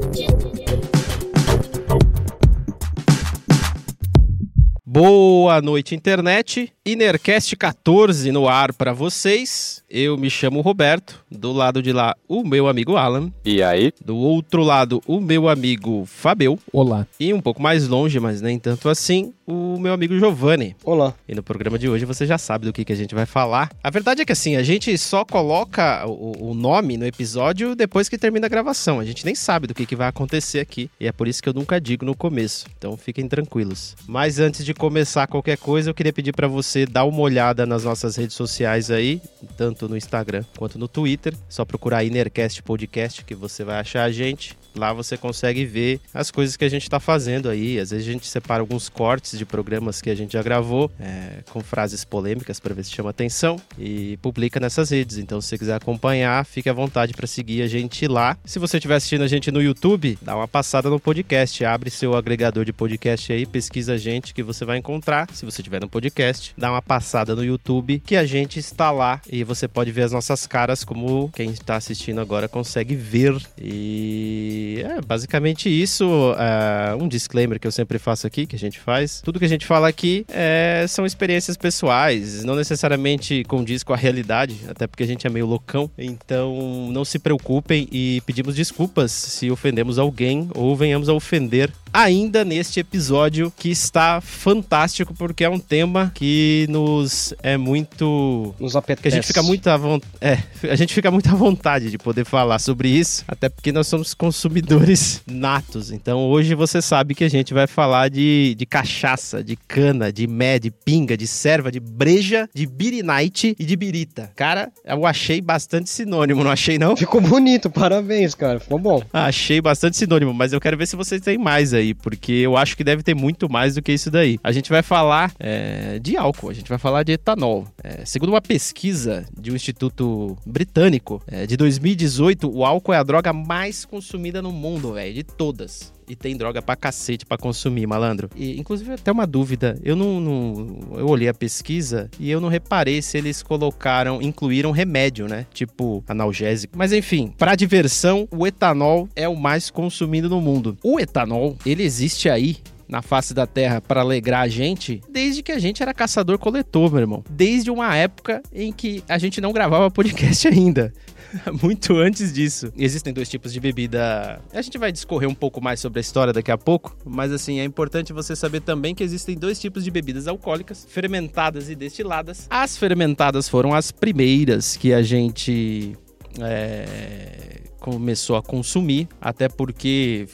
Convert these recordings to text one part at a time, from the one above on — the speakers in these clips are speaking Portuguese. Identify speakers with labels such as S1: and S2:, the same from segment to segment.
S1: Thank you. Boa noite, internet. Inercast 14 no ar para vocês. Eu me chamo Roberto. Do lado de lá, o meu amigo Alan.
S2: E aí?
S1: Do outro lado, o meu amigo Fabio.
S3: Olá.
S1: E um pouco mais longe, mas nem tanto assim, o meu amigo Giovanni.
S3: Olá.
S1: E no programa de hoje você já sabe do que, que a gente vai falar. A verdade é que assim, a gente só coloca o, o nome no episódio depois que termina a gravação. A gente nem sabe do que, que vai acontecer aqui. E é por isso que eu nunca digo no começo. Então fiquem tranquilos. Mas antes de começar qualquer coisa, eu queria pedir para você dar uma olhada nas nossas redes sociais aí, tanto no Instagram quanto no Twitter. Só procurar Inercast Podcast que você vai achar a gente. Lá você consegue ver as coisas que a gente está fazendo aí. Às vezes a gente separa alguns cortes de programas que a gente já gravou, é, com frases polêmicas para ver se chama atenção e publica nessas redes. Então, se você quiser acompanhar, fique à vontade para seguir a gente lá. Se você estiver assistindo a gente no YouTube, dá uma passada no podcast, abre seu agregador de podcast aí, pesquisa a gente que você vai encontrar. Se você estiver no podcast, dá uma passada no YouTube que a gente está lá e você pode ver as nossas caras como quem está assistindo agora consegue ver. E é basicamente isso. Uh, um disclaimer que eu sempre faço aqui, que a gente faz. Tudo que a gente fala aqui é, são experiências pessoais, não necessariamente condiz com a realidade, até porque a gente é meio loucão. Então não se preocupem e pedimos desculpas se ofendemos alguém ou venhamos a ofender ainda neste episódio que está fantástico porque é um tema que nos é muito
S3: nos apetece.
S1: Que a gente fica muito à vontade, é, a gente fica muito à vontade de poder falar sobre isso, até porque nós somos consumidores natos. Então hoje você sabe que a gente vai falar de, de cachaça, de cana, de mé, de pinga, de serva, de breja, de birinite e de birita. Cara, eu achei bastante sinônimo, não achei não?
S3: Ficou bonito, parabéns, cara. Ficou bom.
S1: Achei bastante sinônimo, mas eu quero ver se vocês têm mais aí porque eu acho que deve ter muito mais do que isso daí. A gente vai falar é, de álcool, a gente vai falar de etanol. É, segundo uma pesquisa de um instituto britânico é, de 2018, o álcool é a droga mais consumida no mundo, velho, de todas e tem droga pra cacete pra consumir, malandro. E, inclusive, até uma dúvida. Eu não, não, Eu olhei a pesquisa e eu não reparei se eles colocaram, incluíram remédio, né? Tipo analgésico. Mas enfim, pra diversão, o etanol é o mais consumido no mundo. O etanol, ele existe aí na face da Terra para alegrar a gente desde que a gente era caçador-coletor, meu irmão. Desde uma época em que a gente não gravava podcast ainda. muito antes disso. Existem dois tipos de bebida. A gente vai discorrer um pouco mais sobre a história daqui a pouco, mas assim, é importante você saber também que existem dois tipos de bebidas alcoólicas, fermentadas e destiladas. As fermentadas foram as primeiras que a gente é, começou a consumir, até porque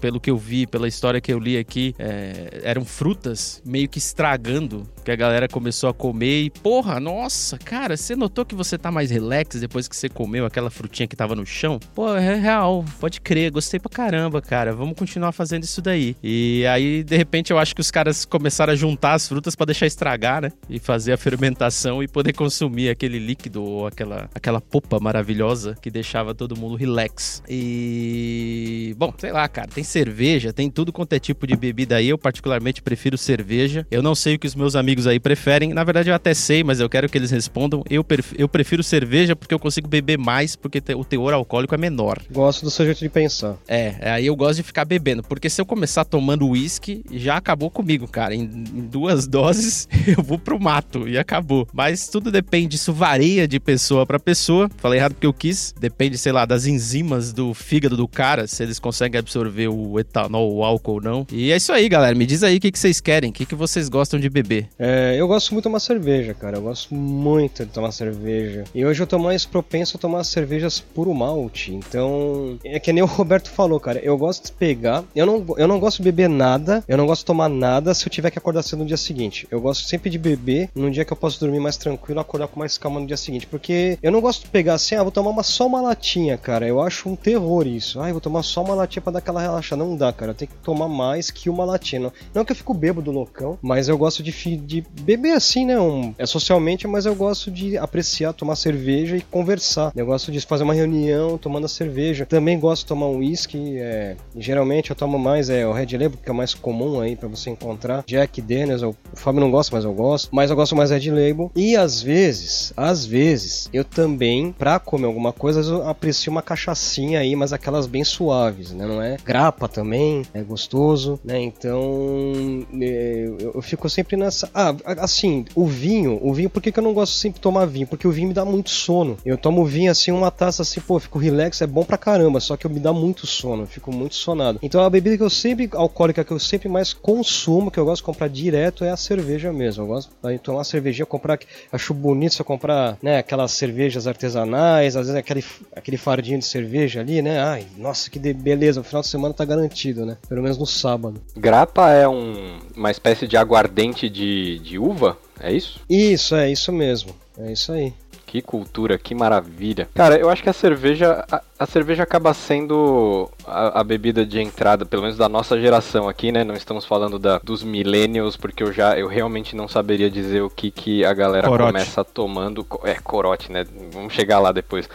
S1: pelo que eu vi, pela história que eu li aqui, é, eram frutas meio que estragando, que a galera começou a comer e, porra, nossa, cara, você notou que você tá mais relax depois que você comeu aquela frutinha que tava no chão? Pô, é real, pode crer, gostei pra caramba, cara, vamos continuar fazendo isso daí. E aí, de repente, eu acho que os caras começaram a juntar as frutas para deixar estragar, né? E fazer a fermentação e poder consumir aquele líquido ou aquela, aquela popa maravilhosa que deixava todo mundo relax. E, bom, sei lá, cara, tem cerveja, tem tudo quanto é tipo de bebida aí. Eu, particularmente, prefiro cerveja. Eu não sei o que os meus amigos aí preferem. Na verdade, eu até sei, mas eu quero que eles respondam. Eu, prefiro, eu prefiro cerveja porque eu consigo beber mais, porque o teor alcoólico é menor.
S3: Gosto do seu jeito de pensar.
S1: É, aí eu gosto de ficar bebendo. Porque se eu começar tomando uísque, já acabou comigo, cara. Em, em duas doses, eu vou pro mato e acabou. Mas tudo depende, isso varia de pessoa para pessoa. Falei errado porque eu quis. Depende, sei lá, das enzimas do fígado do cara, se eles conseguem absorver o o etanol, o álcool ou não. E é isso aí, galera. Me diz aí o que, que vocês querem, o que, que vocês gostam de beber.
S3: É, eu gosto muito de tomar cerveja, cara. Eu gosto muito de tomar cerveja. E hoje eu tô mais propenso a tomar cervejas puro malte. Então, é que nem o Roberto falou, cara. Eu gosto de pegar. Eu não, eu não gosto de beber nada. Eu não gosto de tomar nada se eu tiver que acordar cedo no dia seguinte. Eu gosto sempre de beber num dia que eu posso dormir mais tranquilo, acordar com mais calma no dia seguinte. Porque eu não gosto de pegar assim, ah, vou tomar uma, só uma latinha, cara. Eu acho um terror isso. Ah, vou tomar só uma latinha pra dar aquela relaxada não dá, cara. Eu tenho que tomar mais que uma latina. Não que eu fico bêbado do loucão, mas eu gosto de, de beber assim, né? Um, é socialmente, mas eu gosto de apreciar, tomar cerveja e conversar. Eu gosto de fazer uma reunião tomando a cerveja. Também gosto de tomar um whisky. É, geralmente eu tomo mais é, o Red Label, que é mais comum aí para você encontrar. Jack Daniels, o Fábio não gosta, mas eu gosto. Mas eu gosto mais Red Label. E às vezes, às vezes, eu também, pra comer alguma coisa, eu aprecio uma cachaçinha aí, mas aquelas bem suaves. né? Não é grapa também, é gostoso, né? Então é, eu, fico sempre nessa. Ah, assim, o vinho, o vinho, por que, que eu não gosto sempre de tomar vinho? Porque o vinho me dá muito sono. Eu tomo vinho assim, uma taça assim, pô, fico relax, é bom pra caramba, só que me dá muito sono, fico muito sonado. Então a bebida que eu sempre, alcoólica que eu sempre mais consumo, que eu gosto de comprar direto, é a cerveja mesmo. Eu gosto de tomar uma cervejinha, comprar, acho bonito eu comprar, né, aquelas cervejas artesanais, às vezes aquele, aquele fardinho de cerveja ali, né? Ai, nossa, que beleza, o final de semana tá garantido, né? Pelo menos no sábado.
S2: Grapa é um, uma espécie de aguardente de, de uva, é isso?
S3: Isso, é isso mesmo. É isso aí.
S2: Que cultura, que maravilha. Cara, eu acho que a cerveja, a, a cerveja acaba sendo a, a, bebida de entrada, pelo menos da nossa geração aqui, né? Não estamos falando da, dos millennials, porque eu já, eu realmente não saberia dizer o que, que a galera corote. começa tomando. É, corote, né? Vamos chegar lá depois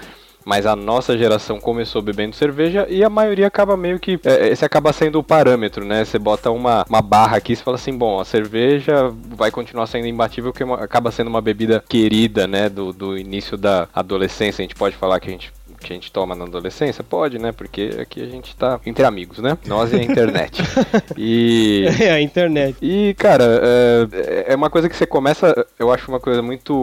S2: mas a nossa geração começou bebendo cerveja e a maioria acaba meio que. É, esse acaba sendo o parâmetro, né? Você bota uma, uma barra aqui e fala assim: bom, a cerveja vai continuar sendo imbatível, porque acaba sendo uma bebida querida, né? Do, do início da adolescência. A gente pode falar que a gente que a gente toma na adolescência? Pode, né? Porque aqui a gente tá entre amigos, né? Nós e a internet.
S3: e. É, a internet.
S2: E, cara, é, é uma coisa que você começa. Eu acho uma coisa muito.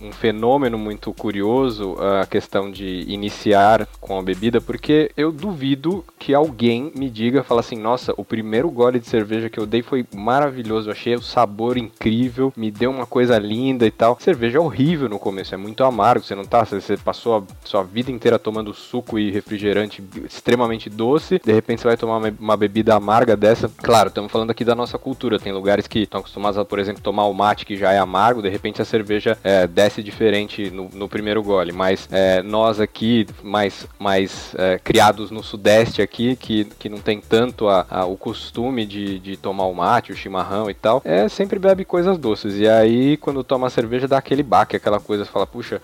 S2: um fenômeno muito curioso a questão de iniciar com a bebida, porque eu duvido que alguém me diga, fala assim, nossa, o primeiro gole de cerveja que eu dei foi maravilhoso, eu achei o sabor incrível, me deu uma coisa linda e tal. Cerveja é horrível no começo, é muito amargo, você não tá, você passou a sua vida inteira tomando suco e refrigerante extremamente doce, de repente você vai tomar uma, bebida amarga dessa. Claro, estamos falando aqui da nossa cultura. Tem lugares que estão acostumados a, por exemplo, tomar o mate que já é amargo, de repente a cerveja é, desce diferente no, no, primeiro gole. Mas é, nós aqui, mais, mais é, criados no sudeste aqui, que, que não tem tanto a, a, o costume de, de tomar o mate, o chimarrão e tal, é sempre bebe coisas doces. E aí, quando toma a cerveja, dá aquele baque, aquela coisa, fala, puxa,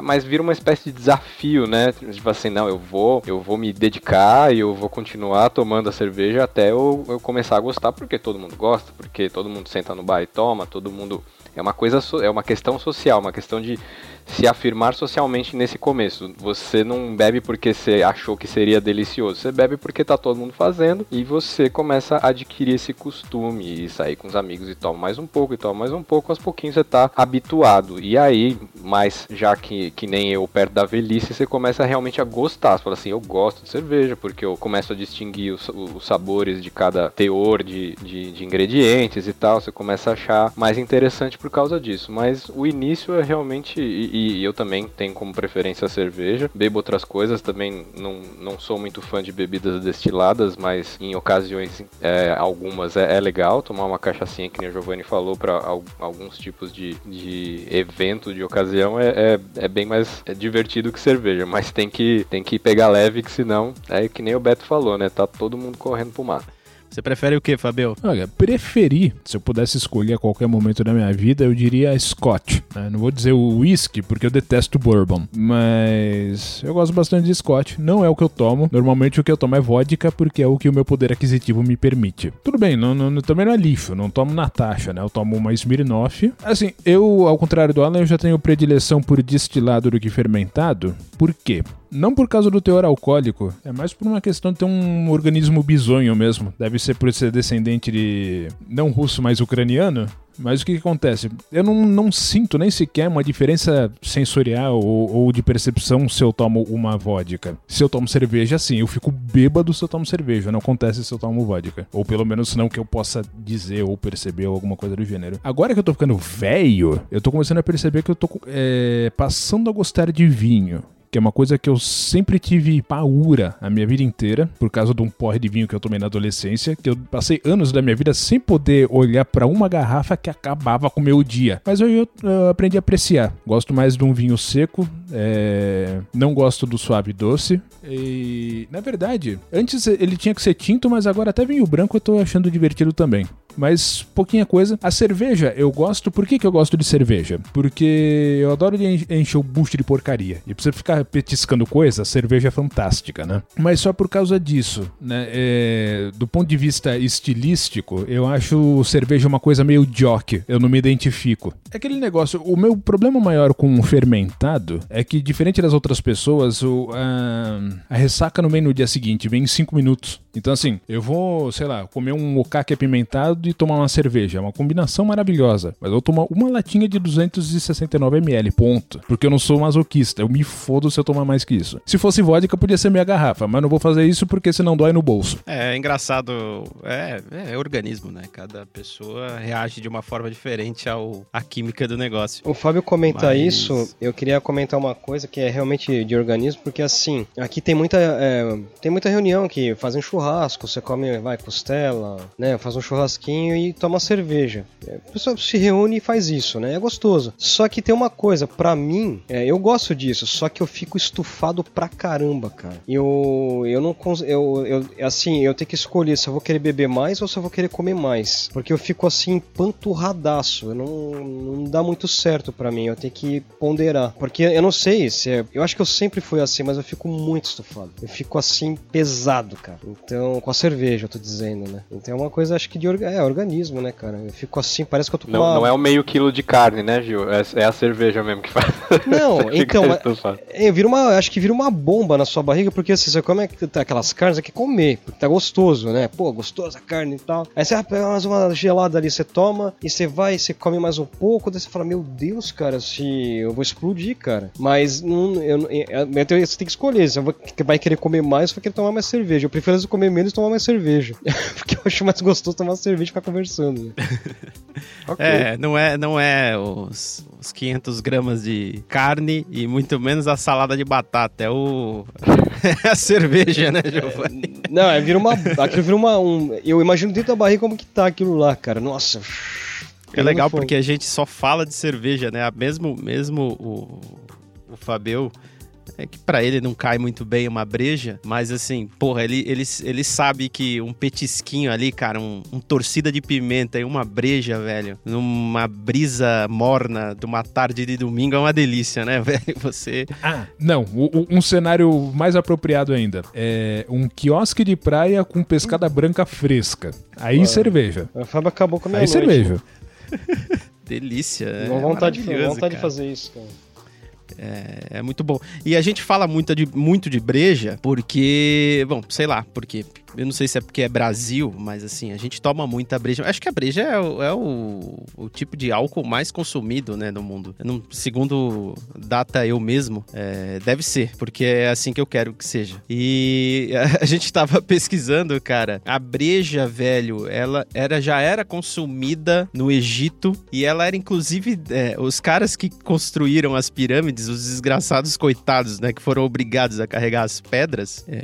S2: mas vira uma espécie de desafio, né? Tipo assim, não, eu vou, eu vou me dedicar e eu vou continuar tomando a cerveja até eu, eu começar a gostar, porque todo mundo gosta, porque todo mundo senta no bar e toma, todo mundo é uma coisa, é uma questão social, uma questão de se afirmar socialmente nesse começo. Você não bebe porque você achou que seria delicioso, você bebe porque tá todo mundo fazendo e você começa a adquirir esse costume e sair com os amigos e toma mais um pouco e toma mais um pouco, aos pouquinhos você tá habituado. E aí, mas já que, que nem eu perto da velhice, você começa realmente a gostar. Você fala assim, eu gosto de cerveja porque eu começo a distinguir os, os sabores de cada teor de, de, de ingredientes e tal. Você começa a achar mais interessante por causa disso. Mas o início é realmente e, eu também tenho como preferência a cerveja. Bebo outras coisas, também não, não sou muito fã de bebidas destiladas, mas em ocasiões é, algumas é, é, legal tomar uma cachaçinha, que nem o Giovanni falou, para alguns tipos de, de evento, de ocasião, é, é, é bem mais é divertido que cerveja, mas tem que, tem que pegar leve, que senão é que nem o Beto falou, né? Tá todo mundo correndo pro mar.
S1: Você prefere o que, Fabio?
S4: Olha, preferi, se eu pudesse escolher a qualquer momento da minha vida, eu diria Scott. Né? Não vou dizer o whisky, porque eu detesto bourbon. Mas eu gosto bastante de Scott. Não é o que eu tomo. Normalmente o que eu tomo é vodka, porque é o que o meu poder aquisitivo me permite. Tudo bem, não, não, também não é lixo. Não tomo Natasha, né? Eu tomo uma Smirnoff. Assim, eu, ao contrário do Alan, eu já tenho predileção por destilado do que fermentado. Por quê? Não por causa do teor alcoólico, é mais por uma questão de ter um organismo bizonho mesmo. Deve ser por ser descendente de. não russo, mas ucraniano. Mas o que, que, acontece? Eu não, não, sinto nem sequer uma diferença sensorial ou, ou, de percepção se eu tomo uma vodka. Se eu tomo cerveja, sim, eu fico bêbado se eu tomo cerveja. Não acontece se eu tomo vodka. Ou pelo menos não que eu possa dizer ou perceber ou alguma coisa do gênero. Agora que eu tô ficando velho, eu tô começando a perceber que eu tô é, passando a gostar de vinho que é uma coisa que eu sempre tive paura a minha vida inteira, por causa de um porre de vinho que eu tomei na adolescência, que eu passei anos da minha vida sem poder olhar para uma garrafa que acabava com o meu dia. Mas eu, eu, aprendi a apreciar. Gosto mais de um vinho seco, é... não gosto do suave doce. E, na verdade, antes ele tinha que ser tinto, mas agora até vinho branco eu tô achando divertido também. Mas pouquinha coisa. A cerveja eu gosto. Por que, que eu gosto de cerveja? Porque eu adoro encher o bucho de porcaria. E pra você ficar petiscando coisa, a cerveja é fantástica, né? Mas só por causa disso, né? É, do ponto de vista estilístico, eu acho cerveja uma coisa meio jock. Eu não me identifico. É aquele negócio. O meu problema maior com o fermentado é que, diferente das outras pessoas, o, a, a ressaca no meio no dia seguinte vem em 5 minutos. Então, assim, eu vou, sei lá, comer um okake apimentado e tomar uma cerveja. É uma combinação maravilhosa. Mas eu vou tomar uma latinha de 269ml, ponto. Porque eu não sou masoquista. Eu me fodo se eu tomar mais que isso. Se fosse vodka, podia ser minha garrafa. Mas não vou fazer isso porque senão dói no bolso.
S1: É, é engraçado. É, é organismo, né? Cada pessoa reage de uma forma diferente ao, à química do negócio.
S3: O Fábio comenta Mas... isso. Eu queria comentar uma coisa que é realmente de organismo, porque assim, aqui tem muita, é, tem muita reunião que fazem churrasco churrasco, você come, vai, costela, né? Faz um churrasquinho e toma cerveja. É, a pessoa se reúne e faz isso, né? É gostoso. Só que tem uma coisa, para mim, é, eu gosto disso, só que eu fico estufado pra caramba, cara. Eu, eu não eu, eu assim, eu tenho que escolher se eu vou querer beber mais ou se eu vou querer comer mais. Porque eu fico assim, panturradaço. Eu não, não dá muito certo para mim. Eu tenho que ponderar. Porque eu não sei se é, Eu acho que eu sempre fui assim, mas eu fico muito estufado. Eu fico assim, pesado, cara. Então, com a cerveja, eu tô dizendo, né? Então é uma coisa, acho que de orga é, organismo, né, cara? Eu fico assim, parece que eu tô com
S2: não,
S3: uma...
S2: Não é o meio quilo de carne, né, Gil? É, é a cerveja mesmo que faz.
S3: Não, então, é, vira uma, acho que vira uma bomba na sua barriga, porque assim, você come aquelas carnes, é que comer, porque tá gostoso, né? Pô, gostosa a carne e tal. Aí você pega mais uma gelada ali, você toma, e você vai, você come mais um pouco, daí você fala, meu Deus, cara, se eu vou explodir, cara. Mas não, eu, eu, eu, você tem que escolher, você vai querer comer mais ou vai querer tomar mais cerveja. Eu prefiro comer comer menos e tomar mais cerveja. Porque eu acho mais gostoso tomar cerveja ficar conversando.
S1: Okay. É, não é, não é os, os 500 gramas de carne e muito menos a salada de batata. É o. a cerveja, né, Giovanni?
S3: É, não, é, vira uma. Aquilo vira uma. Um, eu imagino dentro da barriga como que tá aquilo lá, cara. Nossa.
S1: É legal porque a gente só fala de cerveja, né? Mesmo, mesmo o, o Fabio é que para ele não cai muito bem uma breja, mas assim, porra, ele, ele, ele sabe que um petisquinho ali, cara, um, um torcida de pimenta e uma breja, velho, numa brisa morna de uma tarde de domingo é uma delícia, né, velho? Você.
S4: Ah, não, o, um cenário mais apropriado ainda. É um quiosque de praia com pescada branca fresca. Aí cerveja.
S3: A Fábio acabou com a minha
S4: Aí
S3: noite,
S4: cerveja.
S1: delícia. É
S3: vontade, vontade de fazer isso, cara.
S1: É, é, muito bom. E a gente fala muito de, muito de breja porque, bom, sei lá, porque eu não sei se é porque é Brasil, mas assim, a gente toma muita breja. Acho que a breja é, o, é o, o, tipo de álcool mais consumido, né, no mundo. Não, segundo data eu mesmo, é, deve ser, porque é assim que eu quero que seja. E a, gente tava pesquisando, cara, a breja, velho, ela era, já era consumida no Egito e ela era inclusive é, os caras que construíram as pirâmides, os desgraçados coitados, né, que foram obrigados a carregar as pedras. É,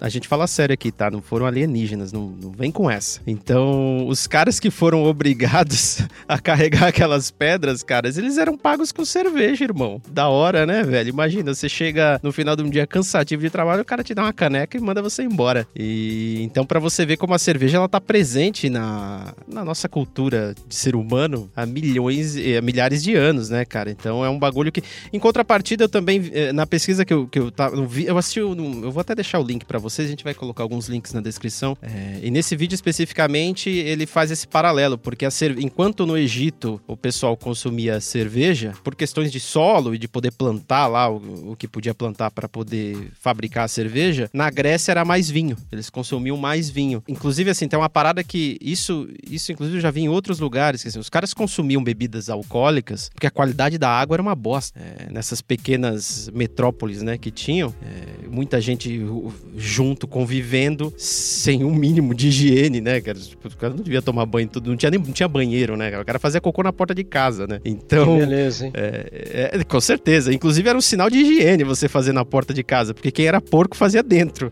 S1: a gente fala sério aqui, tá? Não foram alienígenas, não, não vem com essa. Então, os caras que foram obrigados a carregar aquelas pedras, caras, eles eram pagos com cerveja, irmão. Da hora, né, velho? Imagina, você chega no final de um dia cansativo de trabalho, o cara te dá uma caneca e manda você embora. E então, para você ver como a cerveja ela tá presente na, na nossa cultura de ser humano há milhões, há milhares de anos, né, cara? Então é um bagulho que. Em contrapartida, eu também, eh, na pesquisa que eu, que eu, tava, eu assisti, eu vou até deixar o link para vocês, a gente vai colocar alguns links na na descrição. É, e nesse vídeo especificamente ele faz esse paralelo, porque enquanto no Egito o pessoal consumia cerveja, por questões de solo e de poder plantar lá o, o que podia plantar para poder fabricar a cerveja, na Grécia era mais vinho. Eles consumiam mais vinho. Inclusive, assim, tem uma parada que isso, isso inclusive eu já vi em outros lugares, que assim, os caras consumiam bebidas alcoólicas porque a qualidade da água era uma bosta. É, nessas pequenas metrópoles, né, que tinham, é, muita gente junto, convivendo, sem um mínimo de higiene, né, cara? Tipo, o cara não devia tomar banho tudo, não tinha nem não tinha banheiro, né? O cara fazia cocô na porta de casa, né? Então.
S3: Que beleza, hein?
S1: É, é, com certeza. Inclusive era um sinal de higiene você fazer na porta de casa, porque quem era porco fazia dentro.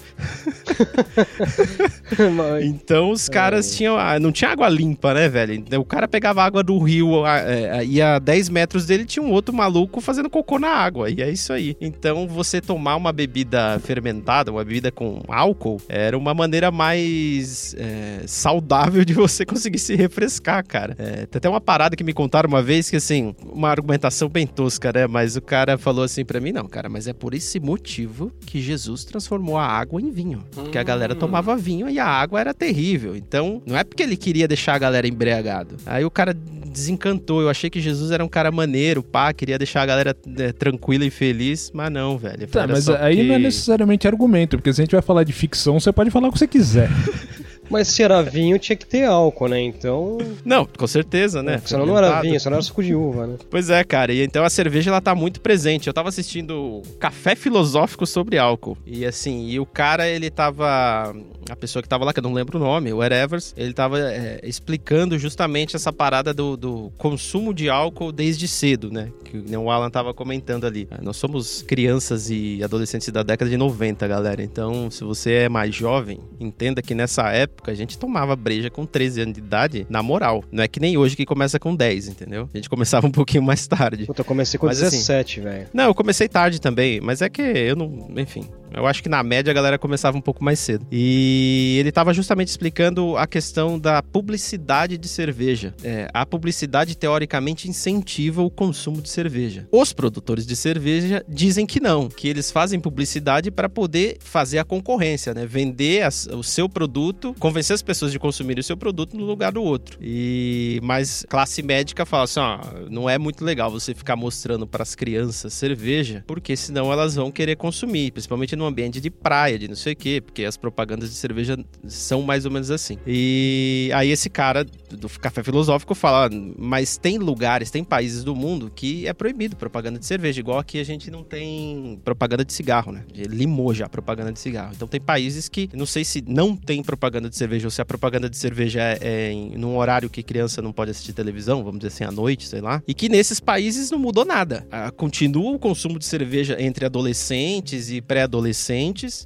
S1: então os caras é. tinham. Ah, não tinha água limpa, né, velho? O cara pegava água do rio, é, ia a 10 metros dele, tinha um outro maluco fazendo cocô na água. E é isso aí. Então você tomar uma bebida fermentada, uma bebida com álcool, era uma maneira mais é, saudável de você conseguir se refrescar, cara. É, tem até uma parada que me contaram uma vez que, assim, uma argumentação bem tosca, né? Mas o cara falou assim para mim: não, cara, mas é por esse motivo que Jesus transformou a água em vinho. Porque a galera
S2: Hum.
S1: tomava vinho e a água era terrível. Então, não é porque ele queria deixar a galera embriagado. Aí o cara desencantou. Eu achei que Jesus era um cara maneiro, pá, queria deixar a galera é, tranquila e feliz, mas não, velho.
S4: Tá, mas aí
S1: porque-
S4: não é necessariamente argumento, porque se a gente vai falar de ficção, você pode falar o que você quiser.
S3: Mas se era vinho, tinha que ter álcool, né? Então.
S1: Não, com certeza, né?
S3: Senão não era vinho, senão era suco de uva, né?
S1: Pois é, cara. E então a cerveja ela tá muito presente. Eu tava assistindo Café Filosófico sobre álcool. E assim, e o cara, ele tava. A pessoa que tava lá, que eu não lembro o nome, o Evers, ele tava é, explicando justamente essa parada do, do consumo de álcool desde cedo, né? Que o Alan tava comentando ali. É, Nós somos crianças e adolescentes da década de 90, galera. Então, se você é mais jovem, entenda que nessa época a gente tomava breja com 13 anos de idade, na moral. Não é que nem hoje que começa com 10, entendeu? A gente começava um pouquinho mais tarde.
S3: Puta, eu comecei com
S1: Mas assim-
S3: 17, velho.
S1: Não, eu comecei tarde também, mas é que eu não. Enfim. Eu acho que na média a galera começava um pouco mais cedo. E ele tava justamente explicando a questão da publicidade de cerveja. É, a publicidade, teoricamente, incentiva o consumo de cerveja. Os produtores de cerveja dizem que não, que eles fazem publicidade para poder fazer a concorrência, né? Vender as- o seu produto, convencer as pessoas de consumirem o seu produto no lugar do outro. E mas classe médica fala assim, ó, não é muito legal você ficar mostrando para as crianças cerveja, porque senão elas vão querer consumir, principalmente no ambiente de praia, de não sei o quê, porque as propagandas de cerveja são mais ou menos assim. E aí esse cara do café filosófico fala, "Ah, mas tem lugares, tem países do mundo que é proibido propaganda de cerveja, igual aqui a gente não tem propaganda de cigarro, né? Limou já a propaganda de cigarro. Então tem países que, não sei se não tem propaganda de cerveja ou se a propaganda de cerveja é, é em num horário que criança não pode assistir televisão, vamos dizer assim, à noite, sei lá. E que nesses países não mudou nada. Ah, continua o consumo de cerveja entre adolescentes e pré-adolescentes.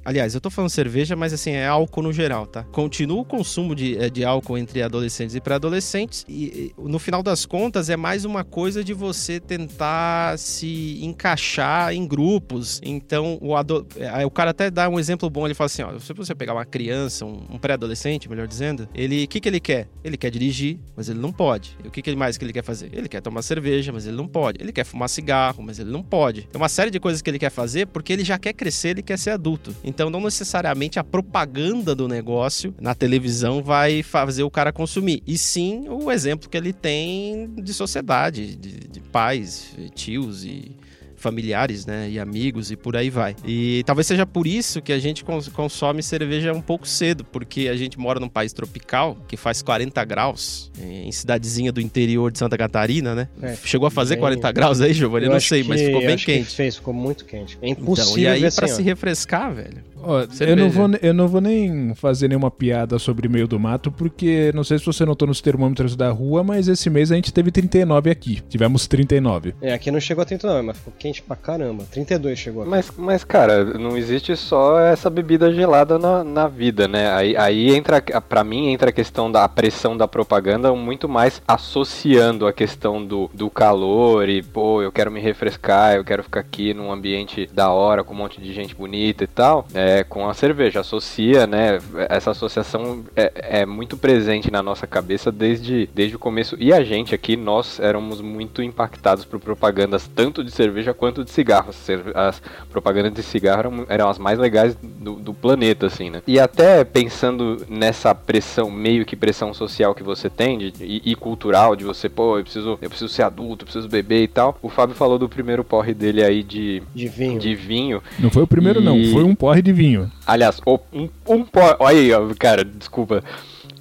S1: Aliás, eu tô falando cerveja, mas assim, é álcool no geral, tá? Continua o consumo de, eh, de álcool entre adolescentes e pré-adolescentes. E, no final das contas, é mais uma coisa de você tentar se encaixar em grupos. Então, o, ado- aí o cara até dá um exemplo bom. Ele fala assim: ó, se você pegar uma criança, um, pré-adolescente, melhor dizendo, ele, o que, que ele quer? Ele quer dirigir, mas ele não pode. E o que, que mais que ele quer fazer? Ele quer tomar cerveja, mas ele não pode. Ele quer fumar cigarro, mas ele não pode. Tem uma série de coisas que ele quer fazer porque ele já quer crescer, ele quer ser adulto. Então, não necessariamente a propaganda do negócio na televisão vai fazer o cara consumir. E sim o exemplo que ele tem de sociedade, de, de pais, tios e familiares, né, e amigos e por aí vai. E talvez seja por isso que a gente cons- consome cerveja um pouco cedo, porque a gente mora num país tropical que faz 40 graus, em cidadezinha do interior de Santa Catarina, né?
S3: É,
S1: Chegou a fazer
S3: bem-
S1: 40 graus aí, Giovanni? Eu não sei, mas
S3: que-
S1: ficou bem
S3: acho que
S1: quente.
S3: fez, ficou muito quente. É
S1: Então,
S3: impossível
S1: e aí
S3: ver
S1: pra
S3: assim,
S1: se refrescar, velho.
S4: Ó, eu, não vou, ne- eu não vou nem fazer nenhuma piada sobre meio do mato, porque não sei se você notou nos termômetros da rua, mas esse mês a gente teve 39 aqui. Tivemos 39.
S3: É, aqui não chegou a 39, mas ficou quente pra caramba. 32 chegou.
S2: Mas, mas, cara, não existe só essa bebida gelada na, na vida, né? Aí, aí entra, pra mim, entra a questão da pressão da propaganda muito mais associando a questão do, do calor e, pô, eu quero me refrescar, eu quero ficar aqui num ambiente da hora, com um monte de gente bonita e tal, é, com a cerveja. Associa, né? Essa associação é, é muito presente na nossa cabeça desde, desde o começo. E a gente aqui, nós éramos muito impactados por propagandas tanto de cerveja quanto de cigarro. As propagandas de cigarro eram, eram as mais legais do, do planeta, assim, né? E até pensando nessa pressão, meio que pressão social que você tem de- e, e cultural, de você, pô, eu preciso, eu preciso ser adulto, eu preciso beber e tal. O Fábio falou do primeiro porre dele aí de,
S3: De vinho.
S2: de vinho.
S4: Não foi o primeiro, não.
S2: E-
S4: Foi um porre de vinho.
S2: Aliás, o- um, um porre. Olha aí, cara, desculpa.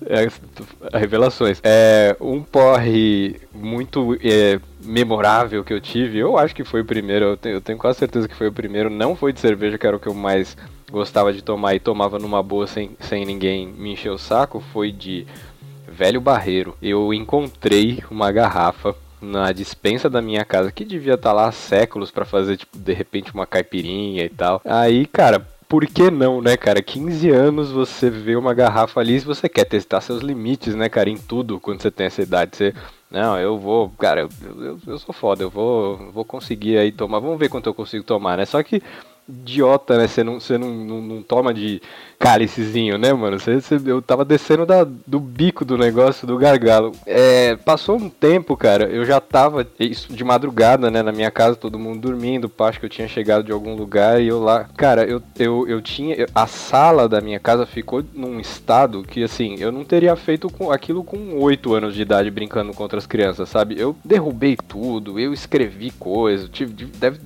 S2: É, revelações. É, um porre muito é, memorável que eu tive, eu acho que foi o primeiro, eu tenho, eu tenho quase certeza que foi o primeiro. Não foi de cerveja, que era o que eu mais gostava de tomar e tomava numa boa sem, sem ninguém me encher o saco, foi de Velho Barreiro. Eu encontrei uma garrafa na dispensa da minha casa que devia estar lá há séculos pra fazer, tipo, de repente uma caipirinha e tal. Aí, cara, por que não, né, cara? 15 anos você vê uma garrafa ali e você quer testar seus limites, né, cara, em tudo quando você tem essa idade. Você, não, eu vou, cara, eu, eu, eu sou foda, eu vou, vou conseguir aí tomar, vamos ver quanto eu consigo tomar, né? Só que idiota, né? Você não, você não, não, não toma de cálicezinho, né, mano? Você, você, eu tava descendo da, do bico do negócio, do gargalo. É, passou um tempo, cara, eu já tava isso de madrugada, né, na minha casa, todo mundo dormindo, acho que eu tinha chegado de algum lugar e eu lá. Cara, eu, eu, eu tinha. A sala da minha casa ficou num estado que, assim, eu não teria feito com, aquilo com 8 anos de idade brincando com outras crianças, sabe? Eu derrubei tudo, eu escrevi coisas, tive, deve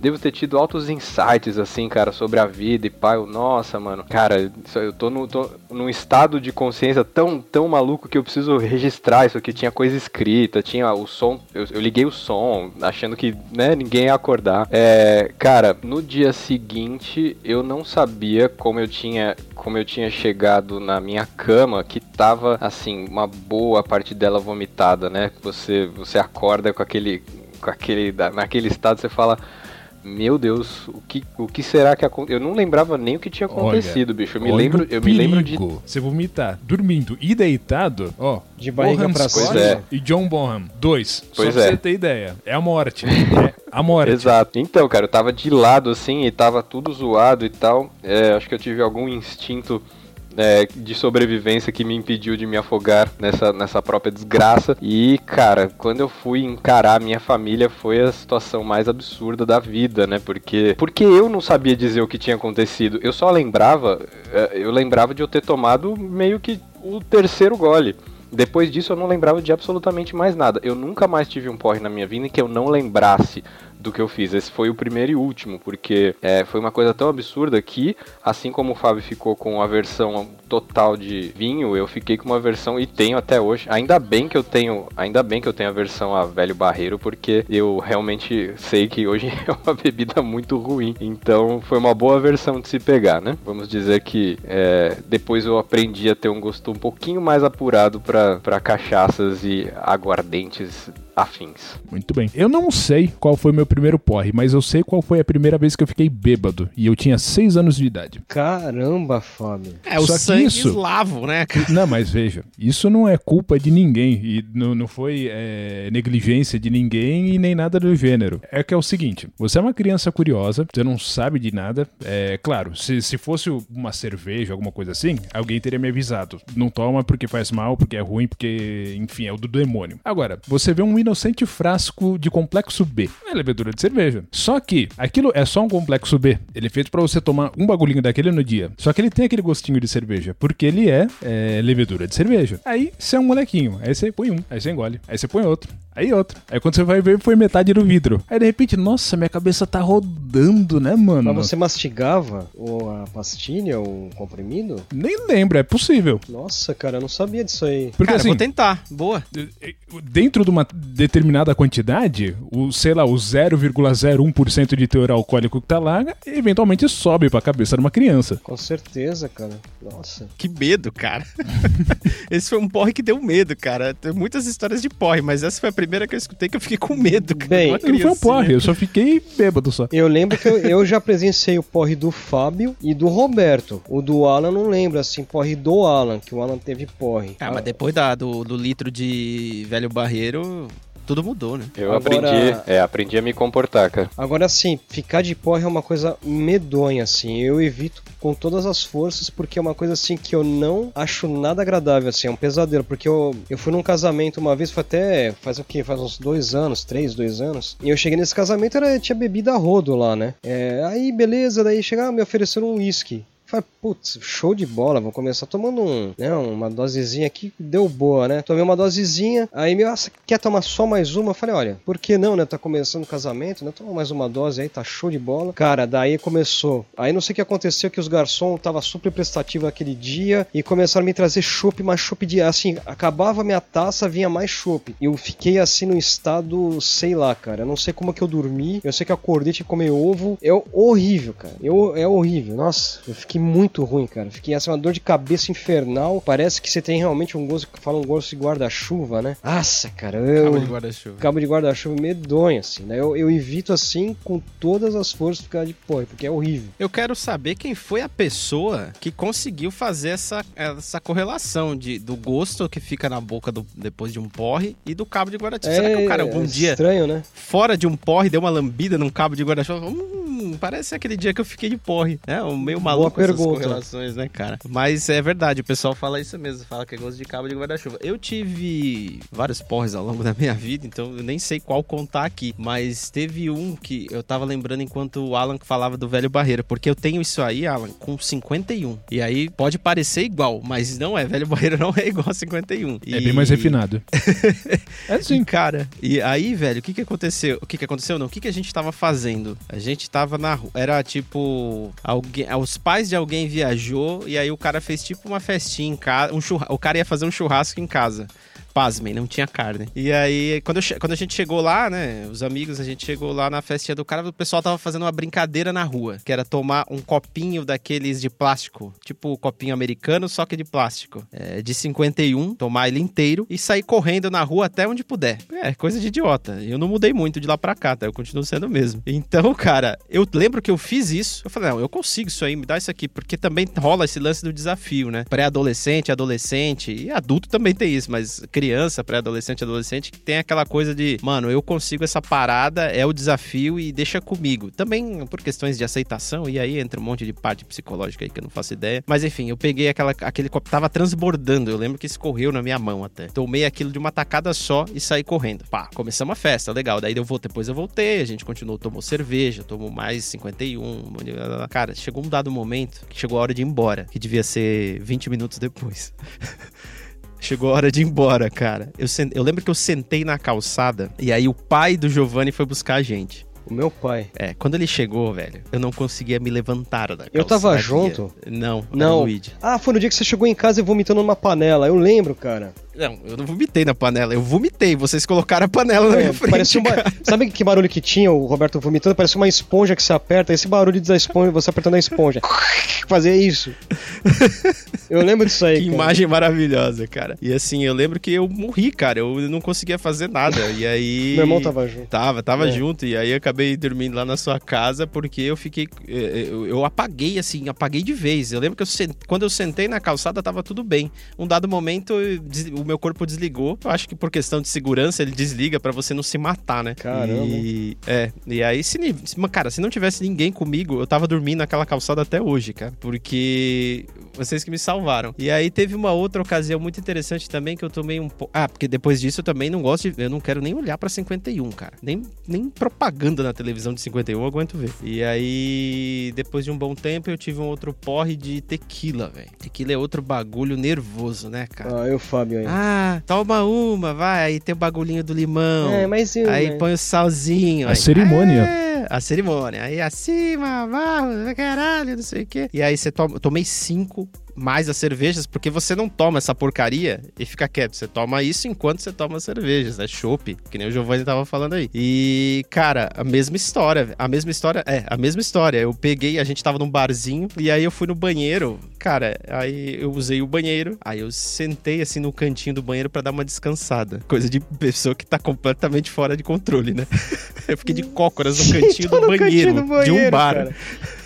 S2: devo ter tido altos insights, assim, cara, sobre a vida e pai. Nossa, mano, cara, eu tô, no, tô num estado de consciência tão, tão maluco que eu preciso registrar isso aqui. Tinha coisa escrita, tinha o som. Eu, eu liguei o som, achando que, né, ninguém ia acordar. É, cara, no dia seguinte eu não sabia como eu tinha como eu tinha chegado na minha cama, que tava assim, uma boa parte dela vomitada, né? Você você acorda com aquele com aquele naquele estado você fala meu Deus, o que, o que será que aconteceu? Eu não lembrava nem o que tinha acontecido, olha, bicho. Eu me lembro, eu me lembro de
S4: você vomitar dormindo e deitado, ó,
S3: de barriga pra cima
S4: é. e John Bonham, dois. Pois só pra é. você ter ideia. É a morte. é a morte.
S2: Exato. Então, cara, eu tava de lado assim e tava tudo zoado e tal. É, acho que eu tive algum instinto é, de sobrevivência que me impediu de me afogar nessa, nessa própria desgraça. E, cara, quando eu fui encarar minha família, foi a situação mais absurda da vida, né? Porque, porque eu não sabia dizer o que tinha acontecido. Eu só lembrava, é, eu lembrava de eu ter tomado meio que o terceiro gole. Depois disso eu não lembrava de absolutamente mais nada. Eu nunca mais tive um porre na minha vida em que eu não lembrasse do que eu fiz. Esse foi o primeiro e último, porque é, foi uma coisa tão absurda que, assim como o Fábio ficou com a versão total de vinho, eu fiquei com uma versão e tenho até hoje. Ainda bem que eu tenho, ainda bem que eu tenho a versão a velho barreiro, porque eu realmente sei que hoje é uma bebida muito ruim. Então foi uma boa versão de se pegar, né? Vamos dizer que é, depois eu aprendi a ter um gosto um pouquinho mais apurado para cachaças e aguardentes afins.
S4: Muito bem. Eu não sei qual foi meu primeiro porre, mas eu sei qual foi a primeira vez que eu fiquei bêbado. E eu tinha seis anos de idade.
S3: Caramba, Fábio.
S1: É, o Só sangue isso... eslavo, né?
S4: Não, mas veja, isso não é culpa de ninguém. E não, não foi é, negligência de ninguém e nem nada do gênero. É que é o seguinte: você é uma criança curiosa, você não sabe de nada. É claro, se, se fosse uma cerveja, alguma coisa assim, alguém teria me avisado. Não toma porque faz mal, porque é ruim, porque, enfim, é o do demônio. Agora, você vê um inocente frasco de complexo B. É levedura de cerveja. Só que aquilo é só um complexo B. Ele é feito para você tomar um bagulhinho daquele no dia. Só que ele tem aquele gostinho de cerveja, porque ele é, é levedura de cerveja. Aí você é um molequinho, aí você põe um, aí você engole, aí você põe outro, aí outro. Aí quando você vai ver, foi metade do vidro. Aí de repente, nossa, minha cabeça tá rodando, né, mano?
S3: Mas você mastigava ou a pastilha ou o comprimido?
S4: Nem lembro, é possível.
S3: Nossa, cara, eu não sabia disso aí.
S1: Porque cara, assim, vou tentar. Boa.
S4: Dentro de uma determinada quantidade, o, sei lá, o 0,01% de teor alcoólico que tá lá, eventualmente sobe pra cabeça de uma criança.
S3: Com certeza, cara. Nossa.
S1: Que medo, cara. Esse foi um porre que deu medo, cara. Tem muitas histórias de porre, mas essa foi a primeira que eu escutei que eu fiquei com medo, cara.
S4: Bem, não foi um porre, eu só fiquei bêbado só.
S3: Eu lembro que eu, eu já presenciei o porre do Fábio e do Roberto. O do Alan não lembro, assim, porre do Alan, que o Alan teve porre.
S1: Ah, mas depois da, do, do litro de velho barreiro, tudo mudou, né?
S2: Eu Agora... aprendi, é, aprendi a me comportar, cara.
S3: Agora sim, ficar de porra é uma coisa medonha, assim. Eu evito com todas as forças, porque é uma coisa assim que eu não acho nada agradável, assim, é um pesadelo. Porque eu, eu fui num casamento uma vez, foi até. Faz o quê? Faz uns dois anos, três, dois anos. E eu cheguei nesse casamento, era, tinha bebida rodo lá, né? É, aí, beleza, daí chegaram, me ofereceram um uísque. Falei, putz, show de bola, vou começar tomando um, né, uma dosezinha aqui, deu boa, né? Tomei uma dosezinha, aí me, ah, quer tomar só mais uma? falei, olha, por que não, né? Tá começando o casamento, né? Toma mais uma dose aí, tá show de bola. Cara, daí começou. Aí não sei o que aconteceu, que os garçons tava super prestativo aquele dia e começaram a me trazer chopp, mas chopp de, assim, acabava minha taça, vinha mais chopp. Eu fiquei assim no estado, sei lá, cara, eu não sei como que eu dormi, eu sei que eu acordei, tive que comer ovo, é horrível, cara, eu, é horrível, nossa, eu fiquei muito ruim, cara. Fiquei assim, uma dor de cabeça infernal. Parece que você tem realmente um gosto que fala um gosto de guarda-chuva, né? Nossa, cara, eu.
S1: Cabo de guarda-chuva.
S3: Cabo de guarda-chuva medonho, assim, né? Eu, eu evito assim com todas as forças ficar de porra, porque é horrível.
S1: Eu quero saber quem foi a pessoa que conseguiu fazer essa, essa correlação de, do gosto que fica na boca do, depois de um porre e do cabo de guarda-chuva. É, Será que o cara algum é dia.
S3: Estranho, né?
S1: Fora de um porre, deu uma lambida num cabo de guarda-chuva? Hum, assim, parece aquele dia que eu fiquei de porre. É, um meio maluco
S3: Boa
S1: essas
S3: pergunta.
S1: correlações, né, cara? Mas é verdade, o pessoal fala isso mesmo, fala que é gosto de cabo de guarda-chuva. Eu tive vários porres ao longo da minha vida, então eu nem sei qual contar aqui. Mas teve um que eu tava lembrando enquanto o Alan falava do velho Barreira, porque eu tenho isso aí, Alan, com 51. E aí pode parecer igual, mas não é. Velho Barreira não é igual a 51.
S4: É bem mais refinado. é
S1: Sim,
S4: sim.
S1: cara. E aí, velho, o que que aconteceu? O que que aconteceu? Não, o que que a gente tava fazendo? A gente tava na rua. Era tipo. Alguém, os pais de alguém viajou e aí o cara fez tipo uma festinha em casa. Um churra... O cara ia fazer um churrasco em casa. Pasmem, não tinha carne. E aí, quando, eu quando a gente chegou lá, né? Os amigos, a gente chegou lá na festinha do cara, o pessoal tava fazendo uma brincadeira na rua, que era tomar um copinho daqueles de plástico, tipo copinho americano, só que de plástico. É, de 51, tomar ele inteiro e sair correndo na rua até onde puder. É, coisa de idiota. Eu não mudei muito de lá pra cá, tá? Eu continuo sendo o mesmo. Então, cara, eu lembro que eu fiz isso. Eu falei, não, eu consigo isso aí, me dá isso aqui, porque também rola esse lance do desafio, né? Pré-adolescente, adolescente e adulto também tem isso, mas criança, pré-adolescente, adolescente, que tem aquela coisa de, mano, eu consigo essa parada, é o desafio e deixa comigo. Também por questões de aceitação, e aí entra um monte de parte psicológica aí que eu não faço ideia. Mas enfim, eu peguei aquela, aquele copo, tava transbordando, eu lembro que escorreu na minha mão até. Tomei aquilo de uma tacada só e saí correndo. Pá, começamos a festa, legal. Daí eu vou, depois eu voltei, a gente continuou, tomou cerveja, tomou mais 51. Cara, chegou um dado momento que chegou a hora de ir embora, que devia ser 20 minutos depois. Chegou a hora de ir embora, cara. Eu, sen- eu lembro que eu sentei na calçada e aí o pai do Giovanni foi buscar a gente.
S3: O meu pai.
S1: É, quando ele chegou, velho, eu não conseguia me levantar da.
S3: Eu tava junto?
S1: Não,
S3: Não.
S1: não. Luigi.
S3: Ah, foi no dia que você chegou em casa e vomitando numa panela. Eu lembro, cara.
S1: Não, eu não vomitei na panela, eu vomitei. Vocês colocaram a panela na minha frente.
S3: É, parecia uma... Sabe que barulho que tinha o Roberto vomitando? Parecia uma esponja que você aperta. Esse barulho da esponja, você apertando a esponja. Fazia isso. Eu lembro disso aí.
S1: Que
S3: cara.
S1: imagem maravilhosa, cara. E assim, eu lembro que eu morri, cara. Eu não conseguia fazer nada. E aí.
S3: Meu irmão tava junto.
S1: Tava, tava
S3: É.
S1: junto. E aí eu acabei dormindo lá na sua casa porque eu fiquei. eh, Eu, eu apaguei, assim, apaguei de vez. Eu lembro que eu sen- quando eu sentei na calçada tava tudo bem. Um dado momento, eu o meu corpo desligou. Eu acho que por questão de segurança ele desliga pra você não se matar, né?
S3: Caramba.
S1: E, é, e aí, se, cara, se não tivesse ninguém comigo, eu tava dormindo naquela calçada até hoje, cara. Porque vocês que me salvaram. E aí teve uma outra ocasião muito interessante também que eu tomei um pouco. Ah, porque depois disso eu também não gosto de. Eu não quero nem olhar pra 51, cara. Nem, nem propaganda na televisão de 51 eu aguento ver. E aí, depois de um bom tempo, eu tive um outro porre de tequila, velho. Tequila é outro bagulho nervoso, né, cara?
S3: Ah, eu, Fábio aí.
S1: Ah, toma uma, vai. Aí tem o bagulhinho do limão.
S3: é, mas eu.
S1: Aí
S3: né?
S1: põe o salzinho.
S4: A
S1: aí,
S4: cerimônia.
S1: É, a cerimônia. Aí acima, vamos, caralho, não sei o quê. E aí você toma, eu tomei cinco mais as cervejas, porque você não toma essa porcaria e fica quieto. Você toma isso enquanto você toma as cervejas. É chopp, que nem o Giovanni tava falando aí. E, cara, a mesma história. A mesma história, é, a mesma história. Eu peguei, a gente tava num barzinho, e aí eu fui no banheiro. Cara, aí eu usei o banheiro, aí eu sentei assim no cantinho do banheiro pra dar uma descansada. Coisa de pessoa que tá completamente fora de controle, né? Eu fiquei de cócoras no cantinho, do,
S3: no
S1: banheiro,
S3: cantinho do
S1: de um
S3: banheiro,
S1: bar.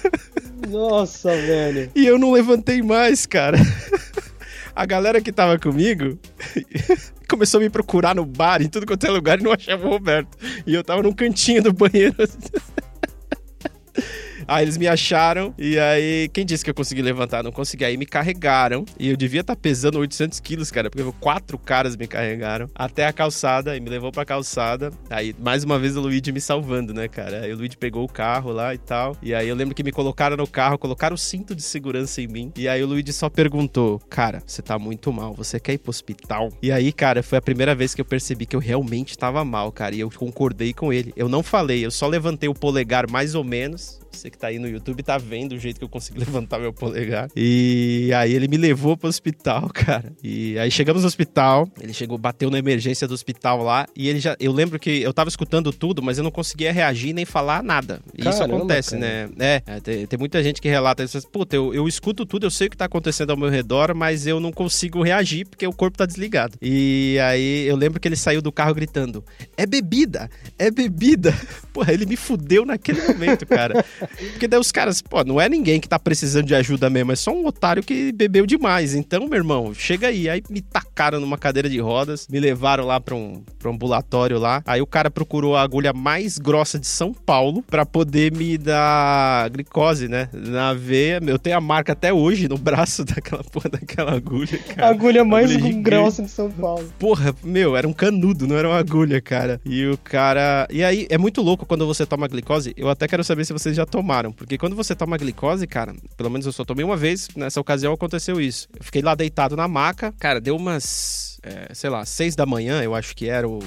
S3: Nossa, velho.
S1: E eu não levantei mais, cara. A galera que tava comigo começou a me procurar no bar, em tudo quanto é lugar, e não achava o Roberto. E eu tava num cantinho do banheiro. Aí eles me acharam, e aí, quem disse que eu consegui levantar? Não consegui. Aí me carregaram, e eu devia estar pesando 800 quilos, cara, porque quatro caras me carregaram até a calçada, e me levou pra calçada. Aí, mais uma vez, o Luigi me salvando, né, cara? Aí o Luigi pegou o carro lá e tal. E aí eu lembro que me colocaram no carro, colocaram o cinto de segurança em mim. E aí o Luigi só perguntou: Cara, você tá muito mal, você quer ir pro hospital? E aí, cara, foi a primeira vez que eu percebi que eu realmente tava mal, cara. E eu concordei com ele. Eu não falei, eu só levantei o polegar mais ou menos. Você que tá aí no YouTube tá vendo o jeito que eu consegui levantar meu polegar. E aí ele me levou pro hospital, cara. E aí chegamos no hospital, ele chegou, bateu na emergência do hospital lá, e ele já. Eu lembro que eu tava escutando tudo, mas eu não conseguia reagir nem falar nada. E isso
S3: Caramba,
S1: acontece,
S3: cara.
S1: né? É, é, tem, tem muita gente que relata isso. Puta, eu, eu escuto tudo, eu sei o que tá acontecendo ao meu redor, mas eu não consigo reagir porque o corpo tá desligado. E aí eu lembro que ele saiu do carro gritando: É bebida! É bebida! Porra, ele me fudeu naquele momento, cara. Porque daí os caras, pô, não é ninguém que tá precisando de ajuda mesmo, é só um otário que bebeu demais. Então, meu irmão, chega aí. Aí me tacou colocaram numa cadeira de rodas, me levaram lá pra um, pra um ambulatório lá. Aí o cara procurou a agulha mais grossa de São Paulo pra poder me dar glicose, né? Na veia. Eu tenho a marca até hoje no braço daquela porra daquela agulha, cara.
S3: A agulha mais
S1: Agulha
S3: grossa de São Paulo.
S1: Porra, meu, era um canudo, não era uma agulha, cara. E o cara. E aí, é muito louco quando você toma glicose. Eu até quero saber se vocês já tomaram. Porque quando você toma glicose, cara, pelo menos eu só tomei uma vez, nessa ocasião aconteceu isso. Eu fiquei lá deitado na maca, cara, deu umas. É, sei lá, seis da manhã, eu acho que era o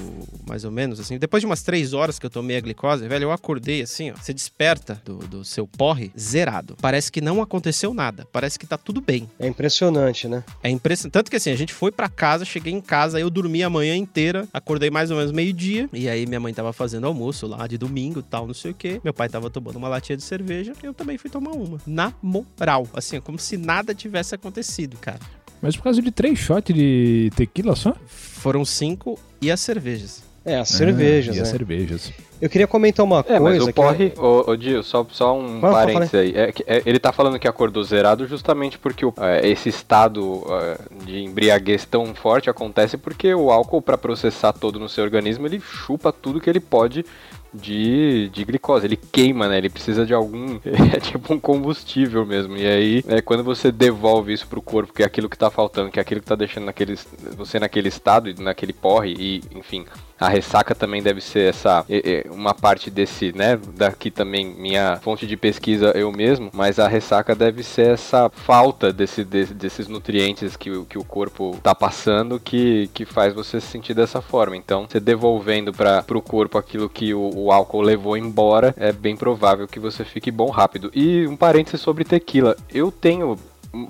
S1: mais ou menos, assim. Depois de umas três horas que eu tomei a glicose, velho, eu acordei assim, ó. Você desperta do, do seu porre zerado. Parece que não aconteceu nada. Parece que tá tudo bem.
S3: É impressionante, né?
S1: É impressionante. Tanto que assim, a gente foi pra casa, cheguei em casa, eu dormi a manhã inteira, acordei mais ou menos meio-dia, e aí minha mãe tava fazendo almoço lá de domingo e tal, não sei o quê. Meu pai tava tomando uma latinha de cerveja, eu também fui tomar uma. Na moral. Assim, como se nada tivesse acontecido, cara.
S4: Mas por causa de três shots de tequila só?
S1: Foram cinco e as cervejas.
S3: É, as cervejas,
S4: Ah, e
S3: né?
S4: as cervejas.
S3: Eu queria comentar uma
S2: É, mas
S3: coisa
S2: o porre, ô, ô Dio, só, só um
S3: Fala,
S2: parênteses aí. É é, ele tá falando que acordou zerado justamente porque o- é, esse estado é, de embriaguez tão forte acontece porque o álcool, pra processar todo no seu organismo, ele chupa tudo que ele pode de, de glicose. Ele queima, né? Ele precisa de algum. É tipo um combustível mesmo. E aí, é, quando você devolve isso pro corpo, que é aquilo que tá faltando, que é aquilo que tá deixando naquele, você naquele estado, naquele porre, e enfim. A ressaca também deve ser essa uma parte desse, né? Daqui também minha fonte de pesquisa eu mesmo, mas a ressaca deve ser essa falta desse, desse- desses nutrientes que, o- que o corpo tá passando que, que faz você se sentir dessa forma. Então, você devolvendo para pro corpo aquilo que o, o álcool levou embora, é bem provável que você fique bom rápido. E um parênteses sobre tequila. Eu tenho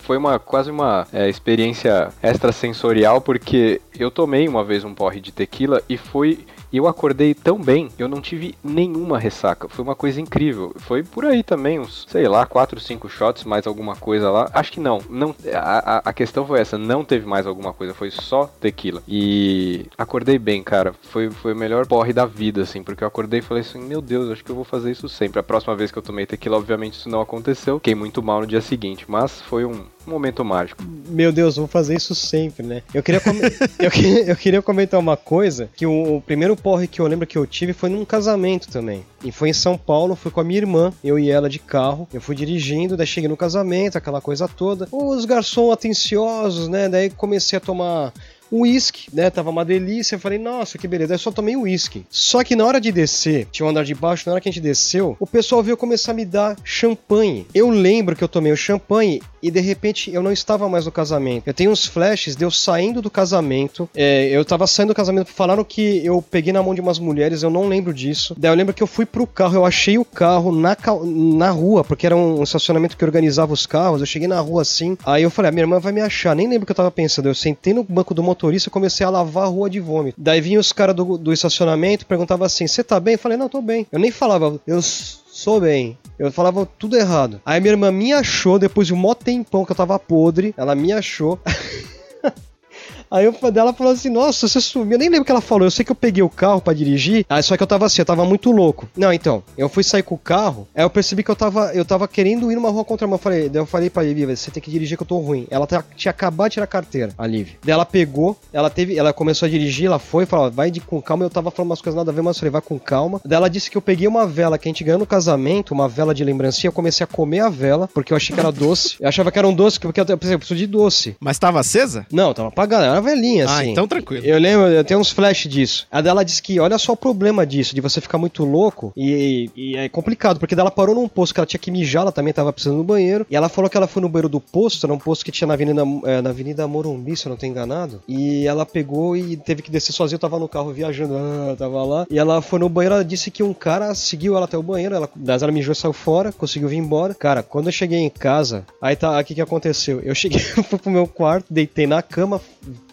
S2: foi uma quase uma é, experiência extrasensorial porque eu tomei uma vez um porre de tequila e foi e eu acordei tão bem, eu não tive nenhuma ressaca. Foi uma coisa incrível. Foi por aí também, uns, sei lá, 4, 5 shots, mais alguma coisa lá. Acho que não. não a, a- questão foi essa, não teve mais alguma coisa, foi só tequila. E acordei bem, cara. Foi, foi o melhor porre da vida, assim, porque eu acordei e falei assim, meu Deus, acho que eu vou fazer isso sempre. A próxima vez que eu tomei tequila, obviamente isso não aconteceu. Fiquei muito mal no dia seguinte, mas foi um momento mágico.
S3: Meu Deus, eu vou fazer isso sempre, né? Eu queria, com- eu, que- eu queria comentar uma coisa, que o, o primeiro porre que eu lembro que eu tive foi num casamento também. E foi em São Paulo, fui com a minha irmã, eu e ela de carro. Eu fui dirigindo, daí cheguei no casamento, aquela coisa toda. Os garçons atenciosos, né? Daí comecei a tomar uísque, né? Tava uma delícia. Eu falei, nossa, que beleza. Eu só tomei uísque. Só que na hora de descer, tinha um andar de baixo, na hora que a gente desceu, o pessoal veio começar a me dar champanhe. Eu lembro que eu tomei o champanhe e de repente eu não estava mais no casamento. Eu tenho uns flashes de eu saindo do casamento. É, eu tava saindo do casamento, falaram que eu peguei na mão de umas mulheres, eu não lembro disso. Daí eu lembro que eu fui pro carro, eu achei o carro na, na rua, porque era um estacionamento que organizava os carros. Eu cheguei na rua assim, aí eu falei, a minha irmã vai me achar. Nem lembro o que eu tava pensando. Eu sentei no banco do motorista e comecei a lavar a rua de vômito. Daí vinham os caras do, do estacionamento perguntavam assim: Você tá bem? Eu falei: Não, tô bem. Eu nem falava, eu sou bem. Eu falava tudo errado. Aí minha irmã me achou depois de um mó tempão que eu tava podre. Ela me achou. Aí eu dela falou assim: Nossa, você sumiu. Eu nem lembro o que ela falou. Eu sei que eu peguei o carro pra dirigir. Aí só que eu tava assim, eu tava muito louco. Não, então, eu fui sair com o carro. Aí eu percebi que eu tava, eu tava querendo ir numa rua contra mão. Eu falei, daí eu falei pra Lívia: Você tem que dirigir que eu tô ruim. Ela tá- tinha acabado de tirar a carteira, a Lívia. Daí ela pegou, ela teve, ela começou a dirigir, ela foi, falou: Vai de com calma. Eu tava falando umas coisas nada a ver, mas eu falei: Vai com calma. Daí ela disse que eu peguei uma vela que a gente ganhou no casamento, uma vela de lembrancinha. Eu comecei a comer a vela, porque eu achei que era doce. Eu achava que era um doce, porque eu pensei, eu preciso de doce.
S1: Mas tava acesa?
S3: Não, tava apagada, era velhinha
S1: Ah,
S3: assim.
S1: então tranquilo.
S3: Eu lembro, eu tenho uns flash disso. A dela disse que olha só o problema disso, de você ficar muito louco e, e é complicado, porque dela parou num posto que ela tinha que mijar, ela também tava precisando do banheiro. E ela falou que ela foi no banheiro do posto, era um posto que tinha na Avenida, eh, na Avenida Morumbi, se eu não tô enganado. E ela pegou e teve que descer sozinha, eu tava no carro viajando, ah, tava lá. E ela foi no banheiro, ela disse que um cara seguiu ela até o banheiro, ela, das ela mijou e saiu fora, conseguiu vir embora. Cara, quando eu cheguei em casa, aí tá, o que que aconteceu? Eu cheguei, fui pro meu quarto, deitei na cama,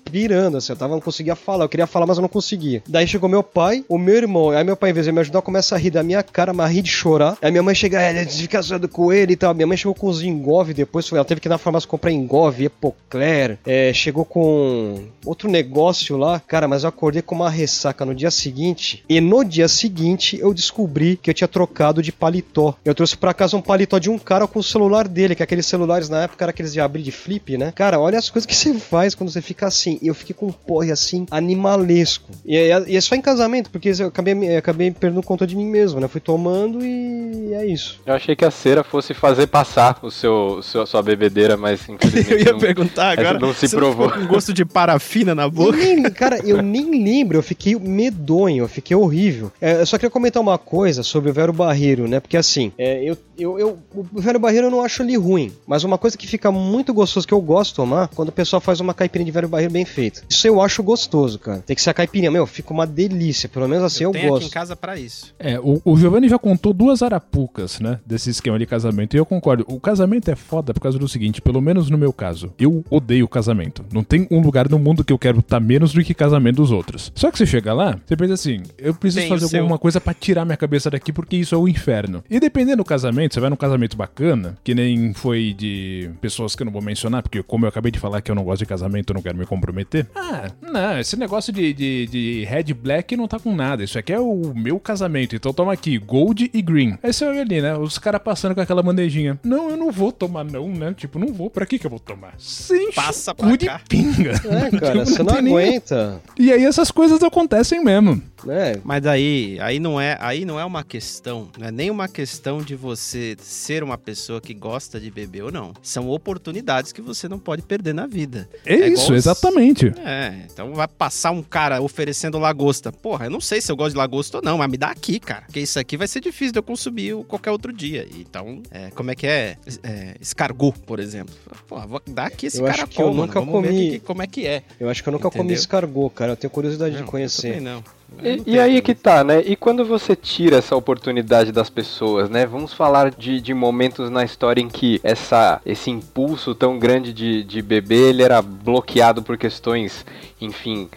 S3: virando, assim, eu tava, não conseguia falar, eu queria falar, mas eu não conseguia. Daí chegou meu pai, o meu irmão, aí meu pai, em vez de me ajudar, começa a rir da minha cara, mas rir de chorar. Aí minha mãe chega, é, fica zoando com ele e tal. Minha mãe chegou com os engove depois, ela teve que ir na farmácia comprar engove, epocler, é, chegou com outro negócio lá, cara, mas eu acordei com uma ressaca no dia seguinte, e no dia seguinte eu descobri que eu tinha trocado de paletó. Eu trouxe pra casa um paletó de um cara com o celular dele, que aqueles celulares na época era aqueles de abrir de flip, né? Cara, olha as coisas que você faz quando você fica assim. E eu fiquei com um porre assim, animalesco. E é, e é só em casamento, porque eu acabei, eu acabei perdendo conta de mim mesmo, né? Fui tomando e é isso.
S2: Eu achei que a cera fosse fazer passar o seu, seu sua bebedeira, mas infelizmente.
S1: eu ia
S2: não,
S1: perguntar agora.
S2: não se provou.
S1: com gosto de parafina na boca.
S3: Nem, cara, eu nem lembro, eu fiquei medonho, eu fiquei horrível. É, eu só queria comentar uma coisa sobre o Vero Barreiro, né? Porque assim, é, eu, eu, eu, o Vero Barreiro eu não acho ele ruim, mas uma coisa que fica muito gostoso, que eu gosto de tomar, quando o pessoal faz uma caipirinha de Vero Barreiro bem feita. Isso eu acho gostoso, cara. Tem que ser a caipirinha, meu, fica uma delícia, pelo menos assim eu,
S1: tenho
S3: gosto.
S1: aqui em casa pra isso.
S4: É, o, o Giovanni já contou duas arapucas, né? Desse esquema de casamento. E eu concordo. O casamento é foda por causa do seguinte, pelo menos no meu caso, eu odeio casamento. Não tem um lugar no mundo que eu quero estar menos do que casamento dos outros. Só que você chega lá, você pensa assim, eu preciso
S1: Tem
S4: fazer
S1: seu.
S4: alguma coisa pra tirar minha cabeça daqui porque isso é o inferno. E dependendo do casamento, você vai num casamento bacana, que nem foi de pessoas que eu não vou mencionar, porque como eu acabei de falar que eu não gosto de casamento, eu não quero me comprometer. Ah, não, esse negócio de, de, de red black não tá com nada. Isso aqui é o meu casamento. Então toma aqui, gold e green. Aí você olha ali, né? Os caras passando com aquela bandejinha. Não, eu não vou tomar, não, né? Tipo, não vou. Pra que que eu vou tomar? Sem
S1: Passa
S4: cu
S1: pra
S4: de
S1: cá.
S4: pinga.
S3: É, cara,
S4: Tipo,
S3: você não
S4: nem-
S3: aguenta,
S4: E aí essas coisas acontecem mesmo.
S3: né?
S1: Mas aí, aí não é, aí não é uma questão, não é nem uma questão de você ser uma pessoa que gosta de beber ou não. São oportunidades que você não pode perder na vida.
S4: É,
S1: É
S4: isso,
S1: igual-
S4: exatamente.
S1: É, então vai passar um cara oferecendo lagosta. Porra, eu não sei se eu gosto de lagosta ou não, mas me dá aqui, cara. Porque isso aqui vai ser difícil de eu consumir qualquer outro dia. Então, é, como é que é? é escargot, por exemplo. Porra, vou dar aqui esse
S3: Eu
S1: cara
S3: acho que eu
S1: como,
S3: nunca
S1: mano. Vamos ver
S3: comi-
S1: aqui como é que é.
S3: Eu acho que eu nunca comi
S1: Entendeu?
S3: escargot, cara. Eu tenho curiosidade
S1: Não,
S3: de
S1: eu
S3: conhecer.
S1: também não.
S2: E, e aí que tá, né? E quando você tira essa oportunidade das pessoas, né? Vamos falar de, de momentos na história em que essa, esse impulso tão grande de, de beber, ele era bloqueado por questões, enfim,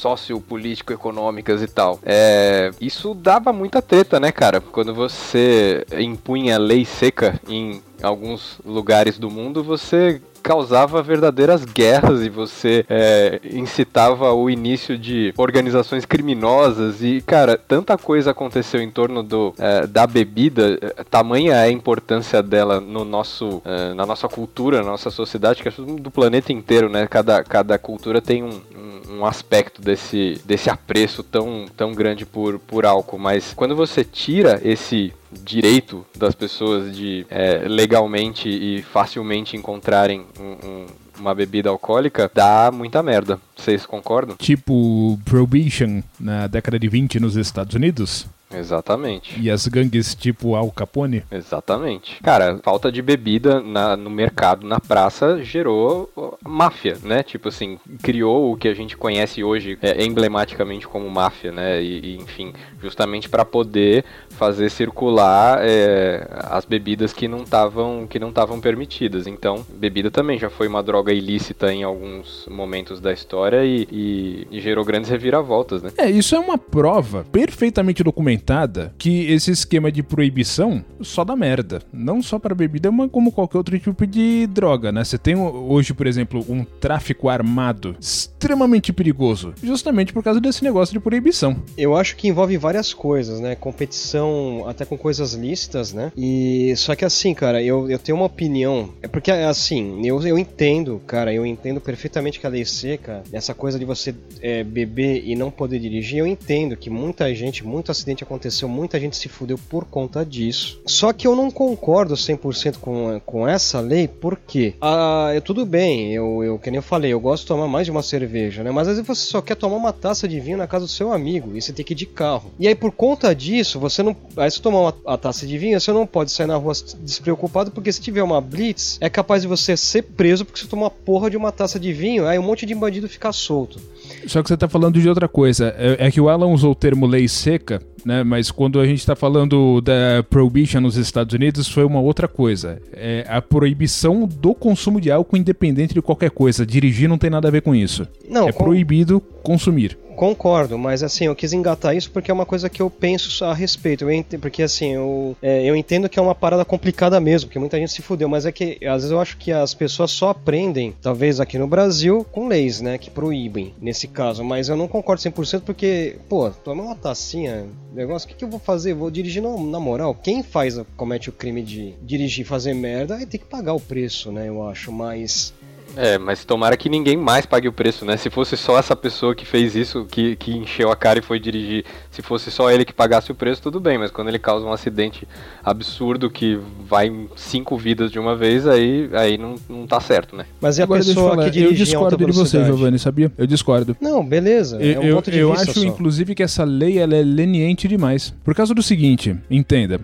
S2: sociopolítico-econômicas e tal. É, isso dava muita treta, né, cara? Quando você impunha lei seca em alguns lugares do mundo, você causava verdadeiras guerras e você é, incitava o início de organizações criminosas e cara tanta coisa aconteceu em torno do é, da bebida é, tamanha é a importância dela no nosso é, na nossa cultura na nossa sociedade que acho do planeta inteiro né? Cada, cada cultura tem um, um, um aspecto desse desse apreço tão tão grande por por álcool. Mas quando você tira esse direito das pessoas de é, legalmente e facilmente encontrarem um- um- uma bebida alcoólica, dá muita merda. Vocês concordam?
S4: Tipo Prohibition na década de 20 nos Estados Unidos.
S2: Exatamente.
S4: E as gangues tipo Al Capone.
S2: Exatamente. Cara, falta de bebida na- no mercado, na praça, gerou máfia, né? Tipo assim, criou o que a gente conhece hoje é, emblematicamente como máfia, né? E, e, enfim, justamente para poder fazer circular é, as bebidas que não estavam que não estavam permitidas. Então, bebida também já foi uma droga ilícita em alguns momentos da história e, e- e gerou grandes reviravoltas, né?
S4: É, isso é uma prova perfeitamente documentada que esse esquema de proibição só dá merda. Não só para bebida, mas como qualquer outro tipo de droga, né? Você tem hoje, por exemplo, um tráfico armado extremamente perigoso, justamente por causa desse negócio de proibição.
S3: Eu acho que envolve várias coisas, né? Competição até com coisas lícitas, né? E só que assim, cara, eu, eu tenho uma opinião. É porque assim, eu, eu entendo, cara, eu entendo perfeitamente que a lei seca, essa coisa de você é, beber e não poder dirigir, eu entendo que muita gente, muito acidente aconteceu, muita gente se fudeu por conta disso. Só que eu não concordo 100% com, com essa lei, porque ah, eu, tudo bem, eu, eu, que nem eu falei, eu gosto de tomar mais de uma cerveja, né? Mas às vezes você só quer tomar uma taça de vinho na casa do seu amigo e você tem que ir de carro. E aí, por conta disso, você não. Aí, se tomar uma, a taça de vinho, você não pode sair na rua despreocupado, porque se tiver uma blitz, é capaz de você ser preso porque você tomou uma porra de uma taça de vinho, aí um monte de bandido fica solto.
S4: Só que você tá falando de outra coisa. É, é que o Alan usou o termo lei seca, né? Mas quando a gente tá falando da prohibition nos Estados Unidos, foi uma outra coisa. É a proibição do consumo de álcool independente de qualquer coisa. Dirigir não tem nada a ver com isso.
S3: Não,
S4: é
S3: com-
S4: proibido consumir.
S3: Concordo, mas assim, eu quis engatar isso porque é uma coisa que eu penso a respeito. Eu ent- porque assim, eu, é, eu entendo que é uma parada complicada mesmo, porque muita gente se fudeu, mas é que às vezes eu acho que as pessoas só aprendem, talvez aqui no Brasil, com leis, né, que proíbem nesse caso, mas eu não concordo 100% porque, pô, toma uma tacinha, negócio, o que, que eu vou fazer? Vou dirigir na, na moral? Quem faz, comete o crime de dirigir fazer merda, aí tem que pagar o preço, né, eu acho, mas.
S2: É, mas tomara que ninguém mais pague o preço, né? Se fosse só essa pessoa que fez isso, que, que encheu a cara e foi dirigir, se fosse só ele que pagasse o preço, tudo bem, mas quando ele causa um acidente absurdo que vai cinco vidas de uma vez, aí, aí não, não tá certo, né?
S3: Mas e a
S4: Agora, eu
S3: pessoa
S4: falar,
S3: que dirige
S4: eu
S3: em alta
S4: discordo de você? Giovanni, sabia? Eu discordo.
S3: Não, beleza. é um
S4: eu
S3: ponto de
S4: eu
S3: vista
S4: acho,
S3: só.
S4: inclusive, que essa lei ela é leniente demais. Por causa do seguinte, entenda.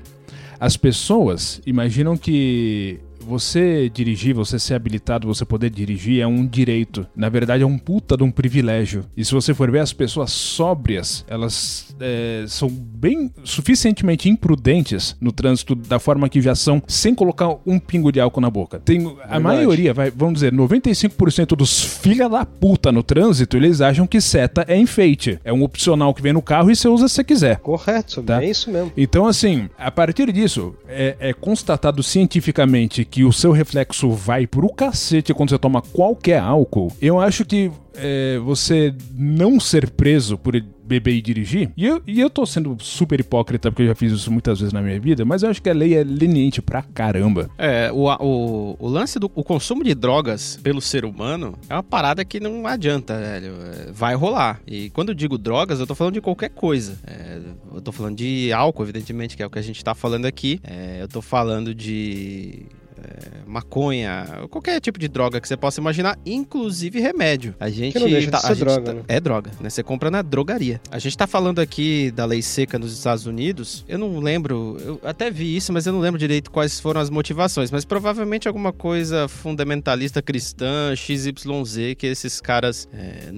S4: As pessoas imaginam que você dirigir, você ser habilitado, você poder dirigir é um direito. Na verdade, é um puta de um privilégio. E se você for ver as pessoas sóbrias, elas é, são bem suficientemente imprudentes no trânsito da forma que já são, sem colocar um pingo de álcool na boca. Tem a
S3: Verdade.
S4: maioria, vai, vamos dizer, 95% dos filha da puta no trânsito, eles acham que seta é enfeite. É um opcional que vem no carro e você usa se você quiser.
S3: Correto,
S4: Tá.
S3: é isso mesmo.
S4: Então, assim, a partir disso, é, é constatado cientificamente que o seu reflexo vai pro cacete quando você toma qualquer álcool. Eu acho que é, você não ser preso por beber e dirigir, e eu, e eu tô sendo super hipócrita porque eu já fiz isso muitas vezes na minha vida, mas eu acho que a lei é leniente pra caramba.
S1: É, o, o, o lance do o consumo de drogas pelo ser humano é uma parada que não adianta, velho. É, Vai rolar. E quando eu digo drogas, eu tô falando de qualquer coisa. É, eu tô falando de álcool, evidentemente, que é o que a gente tá falando aqui. É, eu tô falando de. É, maconha, qualquer tipo de droga que você possa imaginar, inclusive remédio. A gente tá- a gente
S3: droga,
S1: tá-
S3: né?
S1: é droga, né? Você compra na drogaria. A gente tá falando aqui da lei seca nos Estados Unidos. Eu não lembro, eu até vi isso, mas eu não lembro direito quais foram as motivações. Mas provavelmente alguma coisa fundamentalista cristã, XYZ, que esses caras é,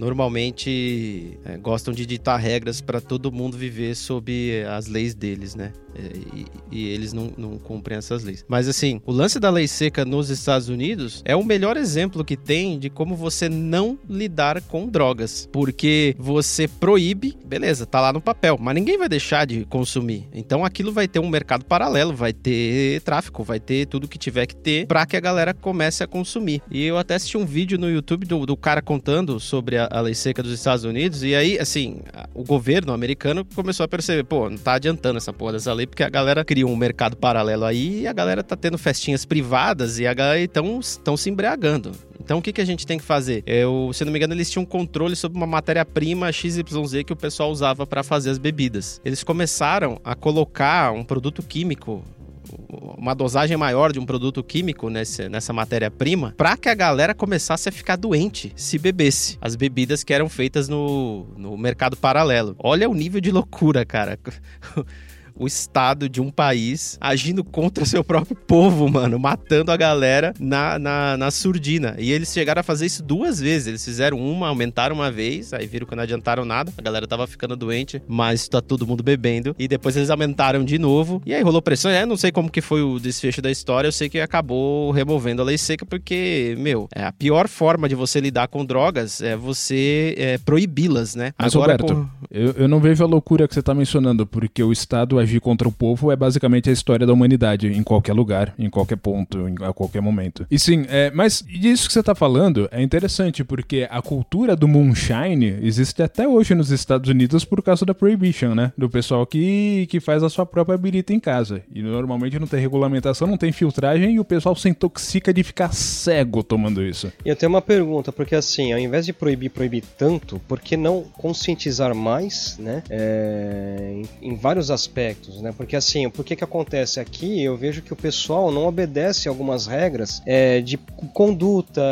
S1: normalmente é, gostam de ditar regras para todo mundo viver sob as leis deles, né? É, e, e eles não, não cumprem essas leis. Mas assim, o lance da lei seca nos Estados Unidos é o melhor exemplo que tem de como você não lidar com drogas. Porque você proíbe, beleza, tá lá no papel, mas ninguém vai deixar de consumir. Então aquilo vai ter um mercado paralelo, vai ter tráfico, vai ter tudo que tiver que ter pra que a galera comece a consumir. E eu até assisti um vídeo no YouTube do, do cara contando sobre a, a lei seca dos Estados Unidos. E aí, assim, o governo americano começou a perceber, pô, não tá adiantando essa porra dessa lei, porque a galera criou um mercado paralelo aí e a galera tá tendo festinhas privadas e a galera estão se embriagando. Então o que, que a gente tem que fazer? Eu, se não me engano, eles tinham controle sobre uma matéria-prima XYZ que o pessoal usava para fazer as bebidas. Eles começaram a colocar um produto químico uma dosagem maior de um produto químico nesse, nessa matéria-prima para que a galera começasse a ficar doente se bebesse as bebidas que eram feitas no, no mercado paralelo. Olha o nível de loucura, cara. o estado de um país agindo contra seu próprio povo, mano, matando a galera na, na, na surdina. E eles chegaram a fazer isso duas vezes. Eles fizeram uma, aumentaram uma vez, aí viram que não adiantaram nada, a galera tava ficando doente, mas tá todo mundo bebendo. E depois eles aumentaram de novo, e aí rolou pressão. É, não sei como que foi o desfecho da história, eu sei que acabou removendo a lei seca, porque, meu, é a pior forma de você lidar com drogas é você é, proibi-las, né?
S4: Mas,
S1: Agora,
S4: Roberto,
S1: com-
S4: Eu, eu não vejo a loucura que você tá mencionando, porque o Estado agir contra o povo é basicamente a história da humanidade, em qualquer lugar, em qualquer ponto, em, a qualquer momento. E sim, é, mas isso que você tá falando é interessante, porque a cultura do moonshine existe até hoje nos Estados Unidos por causa da prohibition, né? Do pessoal que, que faz a sua própria birita em casa. E normalmente não tem regulamentação, não tem filtragem, e o pessoal se intoxica de ficar cego tomando isso.
S3: E eu tenho uma pergunta, porque assim, ao invés de proibir, proibir tanto, por que não conscientizar mais, né? é, em, em vários aspectos, né? Porque assim, por que que acontece aqui? Eu vejo que o pessoal não obedece algumas regras é, de conduta,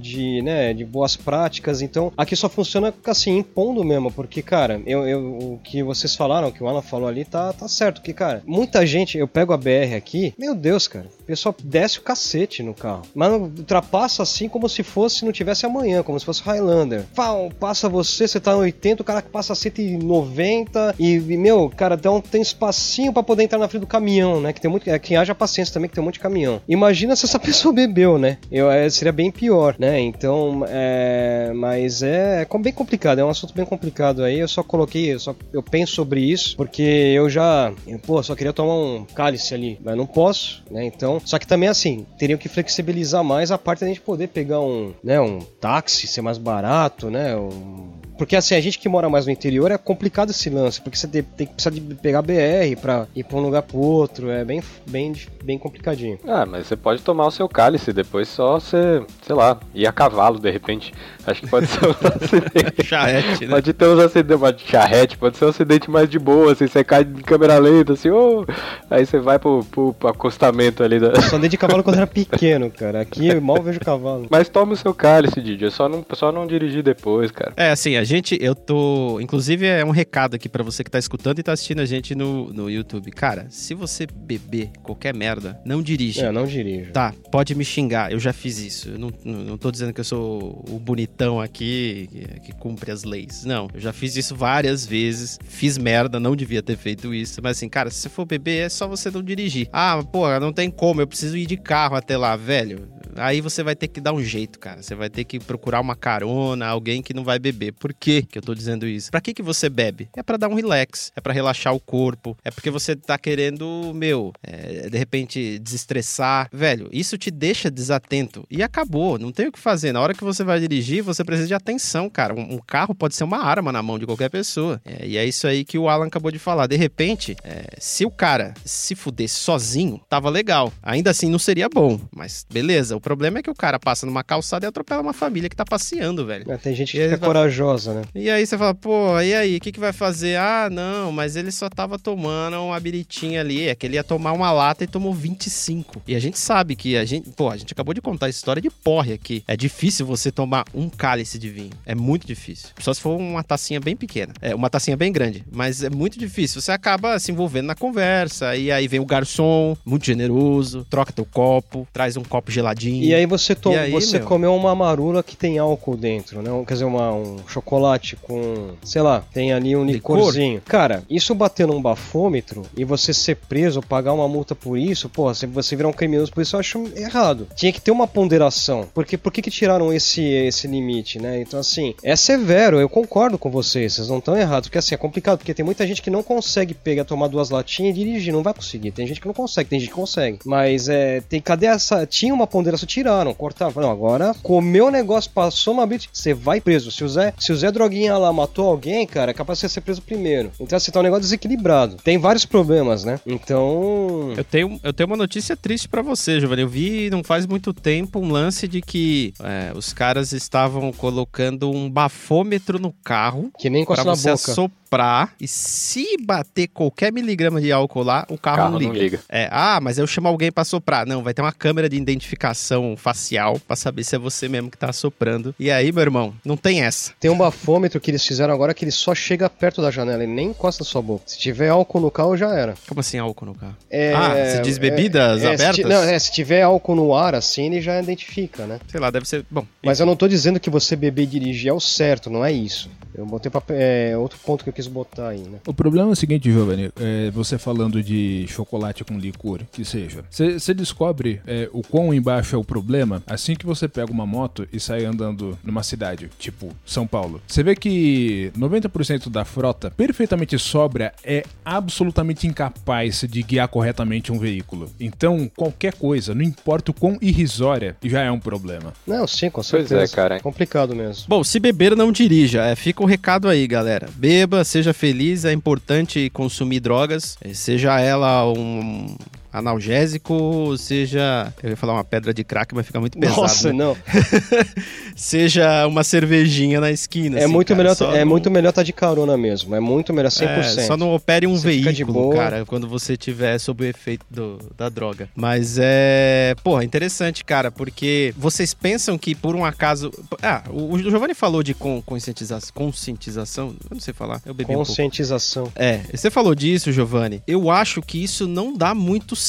S3: de, né, de boas práticas. Então, aqui só funciona assim, impondo mesmo, porque, cara, eu, eu, o que vocês falaram, o que o Alan falou ali, tá, tá certo. Que, cara, muita gente, eu pego a BR aqui, meu Deus, cara, o pessoal desce o cacete no carro. Mas ultrapassa assim como se fosse, não tivesse amanhã, como se fosse Highlander. Pau, passa você, você tá em 80, o cara que passa 190 e, e, meu, cara, então tem espacinho pra poder entrar na frente do caminhão, né? Que tem muito. É, quem haja paciência também, que tem um monte de caminhão. Imagina se essa pessoa bebeu, né? Eu, é, seria bem pior, né? Então, é. Mas é, é bem complicado, é um assunto bem complicado aí. Eu só coloquei, eu, só, eu penso sobre isso, porque eu já. Eu, pô, só queria tomar um cálice ali, mas não posso, né? Então. Só que também assim, teriam que flexibilizar mais a parte da gente poder pegar um, né? Um táxi, ser mais barato, né? Um, Porque assim, a gente que mora mais no interior é complicado esse lance, porque você tem, tem que precisar de pegar BR pra ir pra um lugar pro outro, é bem, bem, bem complicadinho.
S2: Ah, mas você pode tomar o seu cálice, depois só você, sei lá, ir a cavalo de repente. Acho que pode ser um acidente.
S1: Charrete, né?
S2: Pode ter uns acidentes, uma charrete, pode ser um acidente mais de boa, assim, você cai em câmera lenta, assim, ô, aí você vai pro, pro, pro acostamento ali da.
S3: Só andei de cavalo quando era pequeno, cara. Aqui eu mal vejo cavalo.
S2: Mas toma o seu cálice, Didi, é só não, só não dirigir depois, cara.
S1: É, assim, a gente, eu tô. Inclusive, é um recado aqui pra você que tá escutando e tá assistindo a gente no, no YouTube. Cara, se você beber qualquer merda, não dirige.
S3: É, não dirijo.
S1: Tá, pode me xingar, eu já fiz isso. Eu não, não, não tô dizendo que eu sou o bonitão aqui que, que cumpre as leis. Não, eu já fiz isso várias vezes. Fiz merda, não devia ter feito isso. Mas assim, cara, se você for beber, é só você não dirigir. Ah, porra, não tem como, eu preciso ir de carro até lá, velho. Aí você vai ter que dar um jeito, cara. Você vai ter que procurar uma carona, alguém que não vai beber. Por que que eu tô dizendo isso? Pra que que você bebe? É pra dar um relax, é pra relaxar o corpo, é porque você tá querendo, meu, é, de repente desestressar. Velho, isso te deixa desatento. E acabou, não tem o que fazer. Na hora que você vai dirigir, você precisa de atenção, cara. Um, um carro pode ser uma arma na mão de qualquer pessoa. É, e é isso aí que o Alan acabou de falar. De repente, é, se o cara se fudesse sozinho, tava legal. Ainda assim não seria bom, mas beleza. O problema é que o cara passa numa calçada e atropela uma família que tá passeando, velho.
S3: É, tem gente que
S1: vai-
S3: corajosa, né?
S1: E aí você fala, pô, e aí, o que, que vai fazer? Ah, não, mas ele só tava tomando uma biritinha ali. É que ele ia tomar uma lata e tomou 25. E a gente sabe que a gente, pô, a gente acabou de contar a história de porre aqui. É difícil você tomar um cálice de vinho. É muito difícil. Só se for uma tacinha bem pequena. É, uma tacinha bem grande. Mas é muito difícil. Você acaba se envolvendo na conversa. E aí vem o garçom, muito generoso, troca teu copo, traz um copo geladinho.
S3: E aí você, to-
S1: aí,
S3: você
S1: meu?
S3: comeu uma marula que tem álcool dentro, né? Quer dizer, uma, um chocolate com, sei lá, tem ali um
S1: Licor?
S3: licorzinho. Cara, isso bater num bafômetro e você ser preso, pagar uma multa por isso, pô, se você virar um criminoso por isso, eu acho errado. Tinha que ter uma ponderação. Porque por que, que tiraram esse, esse limite, né? Então, assim, é severo, eu concordo com vocês, vocês não estão errados. Porque assim, é complicado, porque tem muita gente que não consegue pegar, tomar duas latinhas e dirigir, não vai conseguir. Tem gente que não consegue, tem gente que consegue. Mas é, tem, cadê essa. Tinha uma ponderação, tiraram, cortaram. Não, agora comeu o negócio, passou uma bit, você vai preso. Se o Zé, se o Zé Droguinha lá matou alguém, cara, é capaz de você ser preso primeiro. Então, assim, tá um negócio desequilibrado. Tem vários problemas, né? Então.
S1: Eu tenho, eu tenho uma notícia triste pra você, Giovanni. Eu vi não faz muito tempo um lance de que é, os caras estavam colocando um bafômetro no carro
S3: Que nem encosta na
S1: você
S3: boca.
S1: assoprar e se bater qualquer miligrama de álcool lá, o carro,
S2: Carro
S1: não
S2: não
S1: liga.
S2: liga.
S1: É, ah, mas eu chamo alguém pra soprar. Não, vai ter uma câmera de identificação facial pra saber se é você mesmo que tá assoprando. E aí, meu irmão, não tem essa.
S3: Tem um bafômetro que eles fizeram agora que ele só chega perto da janela, ele nem encosta na sua boca. Se tiver álcool no carro, já era.
S1: Como assim álcool no carro?
S3: É,
S1: Ah, você diz bebidas
S3: é, se
S1: abertas?
S3: ti- não, é, se tiver álcool no ar, assim, ele já identifica, né?
S1: Sei lá, deve ser. Bom,
S3: Mas eu não tô dizendo que você beber e dirigir é o certo, não é isso. Eu botei pra, é, outro ponto que eu quis botar aí, né?
S4: O problema é o seguinte, Giovanni, é, você falando de chocolate com licor, que seja, você descobre é, o quão embaixo é o problema assim que você pega uma moto e sai andando numa cidade, tipo São Paulo. Você vê que 90% da frota perfeitamente sóbria é absolutamente incapaz de guiar corretamente um veículo. Então, qualquer coisa, não importa o quão irrisória, já é um problema.
S3: Não, sim, com
S2: Pois
S3: certeza.
S2: é, cara.
S3: Complicado mesmo.
S1: Bom, se beber, não dirija. É, fica o recado aí, galera. Beba, seja feliz. É importante consumir drogas, eh, seja ela um analgésico, seja. Eu ia falar uma pedra de crack, mas fica muito pesado.
S3: Nossa,
S1: né?
S3: não.
S1: seja uma cervejinha na esquina.
S3: É,
S1: assim,
S3: muito
S1: cara.
S3: melhor, é
S1: não-
S3: muito melhor tá de carona mesmo. É muito melhor, 100%.
S1: É, só não opere um
S3: Você
S1: veículo, cara, quando você tiver sob o efeito do- da droga. Mas é. Porra, interessante, cara, porque vocês pensam que por um acaso. Ah, o, o Giovanni falou de con- conscientização. Conscientização? Eu não sei falar. Eu bebi um pouco.
S3: Conscientização.
S1: É, você falou disso, Giovanni. Eu acho que isso não dá muito certo,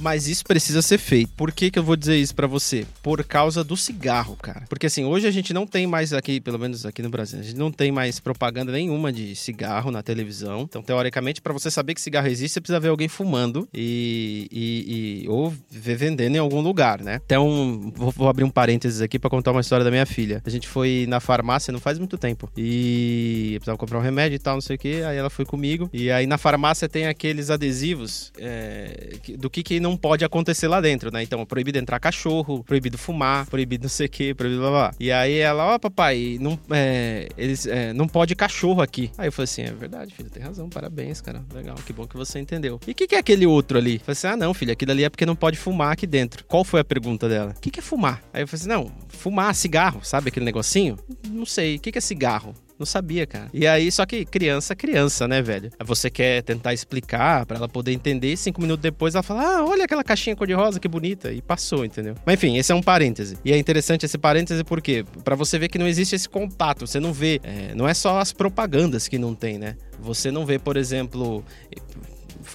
S1: mas isso precisa ser feito. Por que, que eu vou dizer isso pra você? Por causa do cigarro, cara. Porque assim, hoje a gente não tem mais aqui, pelo menos aqui no Brasil, a gente não tem mais propaganda nenhuma de cigarro na televisão. Então, teoricamente, pra você saber que cigarro existe, você precisa ver alguém fumando e, e- e- ou ver vendendo em algum lugar, né? Então, vou, vou abrir um parênteses aqui pra contar uma história da minha filha. A gente foi na farmácia não faz muito tempo e eu precisava comprar um remédio e tal, não sei o que. Aí ela foi comigo e aí na farmácia tem aqueles adesivos é, do que, que não pode acontecer lá dentro, né? Então, proibido entrar cachorro, proibido fumar, proibido não sei o que, proibido blá blá. E aí ela, ó, oh, papai, não, é, eles, é, não pode cachorro aqui. Aí eu falei assim: é verdade, filho, tem razão, parabéns, cara. Legal, que bom que você entendeu. E o que, que é aquele outro ali? Eu falei assim: ah, não, filho, aquilo ali é porque não pode fumar aqui dentro. Qual foi a pergunta dela? O que, que é fumar? Aí eu falei assim: não, fumar cigarro, sabe aquele negocinho? Não sei. O que, que é cigarro? Não sabia, cara. E aí, só que criança, criança, né, velho? Você quer tentar explicar para ela poder entender, cinco minutos depois ela fala: Ah, olha aquela caixinha cor-de-rosa, que bonita. E passou, entendeu? Mas enfim, esse é um parêntese. E é interessante esse parêntese porque para você ver que não existe esse contato, você não vê. É, não é só as propagandas que não tem, né? Você não vê, por exemplo,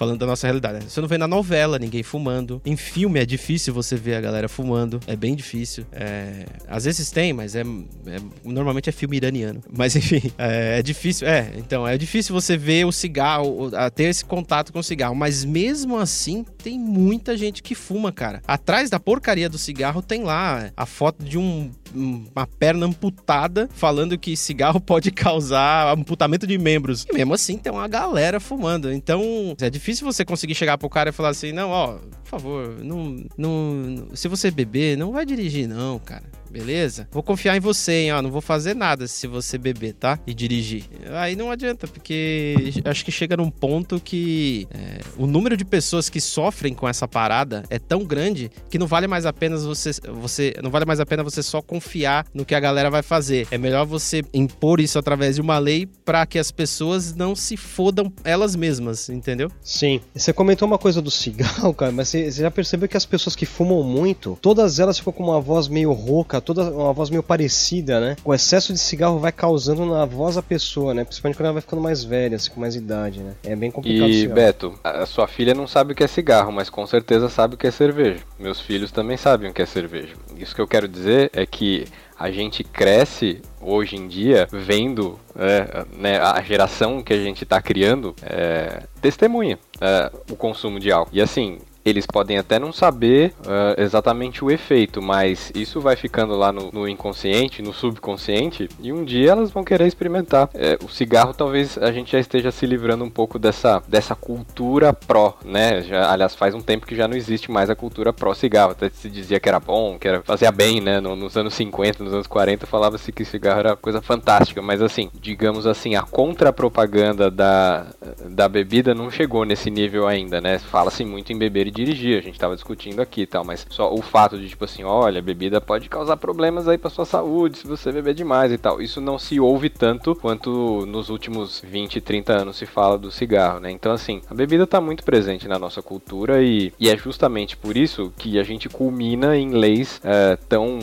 S1: falando da nossa realidade. Né? Você não vê na novela ninguém fumando. Em filme é difícil você ver a galera fumando. É bem difícil. É... Às vezes tem, mas é... é... normalmente é filme iraniano. Mas enfim, é... é, difícil. É, então, é difícil você ver o cigarro, ter esse contato com o cigarro. Mas mesmo assim, tem muita gente que fuma, cara. Atrás da porcaria do cigarro tem lá a foto de um uma perna amputada, falando que cigarro pode causar amputamento de membros. E mesmo assim, tem uma galera fumando. Então, é difícil difícil você conseguir chegar pro cara e falar assim, não, ó, por favor, não, não, se você beber, não vai dirigir não, cara beleza? Vou confiar em você, hein? Ó, não vou fazer nada se você beber, tá? E dirigir. Aí não adianta, porque acho que chega num ponto que é, o número de pessoas que sofrem com essa parada é tão grande que não vale mais a pena você, você não vale mais a pena você só confiar no que a galera vai fazer. É melhor você impor isso através de uma lei para que as pessoas não se fodam elas mesmas, entendeu?
S3: Sim. Você comentou uma coisa do cigarro, cara, mas você já percebeu que as pessoas que fumam muito, todas elas ficam com uma voz meio rouca, toda uma voz meio parecida, né? O excesso de cigarro vai causando na voz da pessoa, né? Principalmente quando ela vai ficando mais velha, assim, com mais idade, né? É bem complicado.
S2: E, Beto, a sua filha não sabe o que é cigarro, mas com certeza sabe o que é cerveja. Meus filhos também sabem o que é cerveja. Isso que eu quero dizer é que a gente cresce hoje em dia vendo é, né, a geração que a gente está criando é, testemunha é, o consumo de álcool. E assim, eles podem até não saber uh, exatamente o efeito, mas isso vai ficando lá no, no, inconsciente, no subconsciente, e um dia elas vão querer experimentar. É, o cigarro talvez a gente já esteja se livrando um pouco dessa, dessa cultura pró, né? Já, aliás, faz um tempo que já não existe mais a cultura pró-cigarro. Até se dizia que era bom, que era, fazia bem, né? No, nos anos 50, nos anos 40, falava-se que cigarro era coisa fantástica, mas assim, digamos assim, a contra-propaganda da, da bebida não chegou nesse nível ainda, né? Fala-se muito em beber dirigir, a gente tava discutindo aqui e tal, mas só o fato de, tipo assim, olha, bebida pode causar problemas aí pra sua saúde se você beber demais e tal. Isso não se ouve tanto quanto nos últimos 20, 30 anos se fala do cigarro, né? Então, assim, a bebida tá muito presente na nossa cultura e, e é justamente por isso que a gente culmina em leis é, tão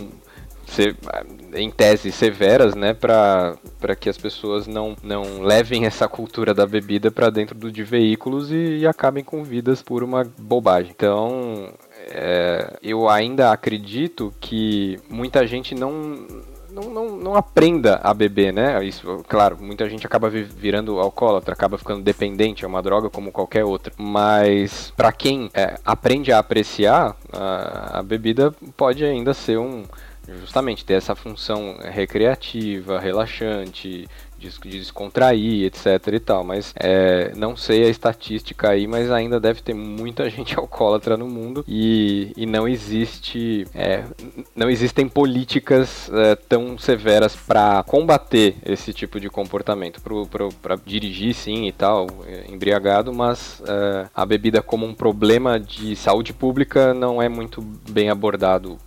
S2: em tese severas, né, para que as pessoas não, não levem essa cultura da bebida para dentro do, de veículos e, e, acabem com vidas por uma bobagem. Então, é, eu ainda acredito que muita gente não não, não, não, aprenda a beber, né? Isso, claro, muita gente acaba virando alcoólatra, acaba ficando dependente, é uma droga como qualquer outra. Mas para quem é, aprende a apreciar, a, a bebida pode ainda ser um, justamente ter essa função recreativa, relaxante, de, descontrair, etc e tal. Mas é, não sei a estatística aí, mas ainda deve ter muita gente alcoólatra no mundo e, e não existe, é, não existem políticas é, tão severas para combater esse tipo de comportamento. Para dirigir, sim e tal, é, embriagado, mas é, a bebida como um problema de saúde pública não é muito bem abordado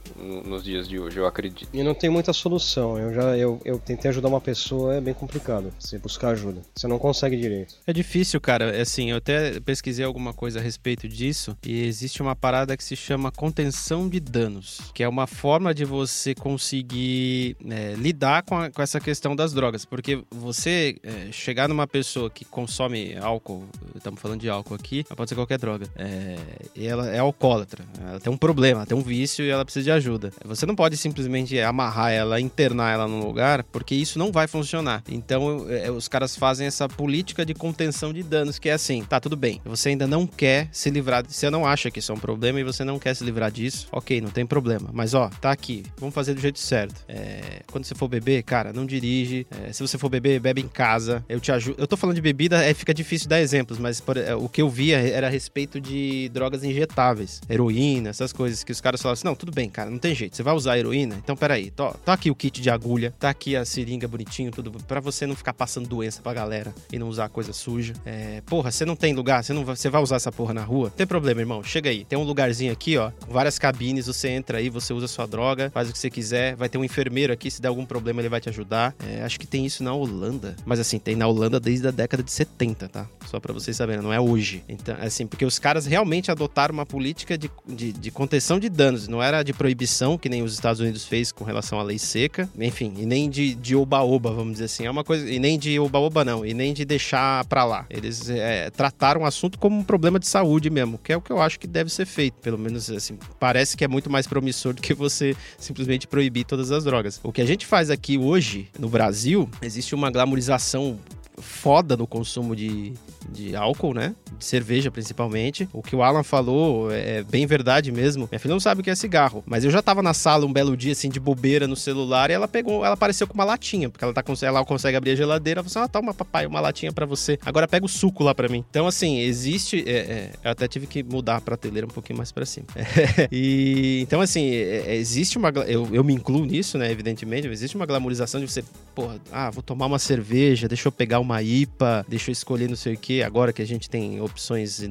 S2: nos dias de hoje, eu acredito.
S3: E não tem muita solução. Eu já eu, eu tentei ajudar uma pessoa, é bem complicado você buscar ajuda. Você não consegue direito.
S1: É difícil, cara. É assim, eu até pesquisei alguma coisa a respeito disso e existe uma parada que se chama contenção de danos, que é uma forma de você conseguir é, lidar com, a, com, essa questão das drogas. Porque você é, chegar numa pessoa que consome álcool, estamos falando de álcool aqui, pode ser qualquer droga, é, e ela é alcoólatra, ela tem um problema, ela tem um vício e ela precisa de ajuda. Você não pode simplesmente amarrar ela, internar ela num lugar, porque isso não vai funcionar. Então, é, os caras fazem essa política de contenção de danos, que é assim, tá, tudo bem. Você ainda não quer se livrar, você não acha que isso é um problema e você não quer se livrar disso, ok, não tem problema. Mas, ó, tá aqui, vamos fazer do jeito certo. É, quando você for beber, cara, não dirige. É, se você for beber, bebe em casa. Eu te ajudo. Eu tô falando de bebida, é, fica difícil dar exemplos, mas por, é, o que eu via era a respeito de drogas injetáveis, heroína, essas coisas que os caras falavam assim: não, tudo bem, cara, não tem jeito. Você vai usar heroína? Então, peraí, tá, tá aqui o kit de agulha, tá aqui a seringa bonitinho, tudo, para você não ficar passando doença pra galera e não usar coisa suja. É, porra, você não tem lugar, você, não, você vai usar essa porra na rua? Não tem problema, irmão, chega aí. Tem um lugarzinho aqui, ó, com várias cabines, você entra aí, você usa sua droga, faz o que você quiser, vai ter um enfermeiro aqui, se der algum problema ele vai te ajudar. É, acho que tem isso na Holanda, mas assim, tem na Holanda desde a década de 70, tá? Só para vocês saberem, não é hoje. Então, assim, porque os caras realmente adotaram uma política de, de, de contenção de danos, não era de proibição, que nem os Estados Unidos fez com relação à lei seca, enfim, e nem de oba-oba, vamos dizer assim, é uma coisa, e nem de oba-oba não, e nem de deixar pra lá. Eles é, trataram o assunto como um problema de saúde mesmo, que é o que eu acho que deve ser feito, pelo menos assim, parece que é muito mais promissor do que você simplesmente proibir todas as drogas. O que a gente faz aqui hoje, no Brasil, existe uma glamorização foda no consumo de, de álcool, né? De cerveja, principalmente. O que o Alan falou é bem verdade mesmo. Minha filha não sabe o que é cigarro. Mas eu já tava na sala um belo dia, assim, de bobeira no celular, e ela pegou, ela apareceu com uma latinha, porque ela, tá, ela consegue abrir a geladeira. Ela falou assim: ah, toma, papai, uma latinha para você. Agora pega o suco lá para mim. Então, assim, existe. É, é, eu até tive que mudar a prateleira um pouquinho mais para cima. e então, assim, é, é, existe uma. Eu, eu me incluo nisso, né? Evidentemente, existe uma glamorização de você, porra, ah, vou tomar uma cerveja, deixa eu pegar uma IPA, deixa eu escolher não sei o que, agora que a gente tem opções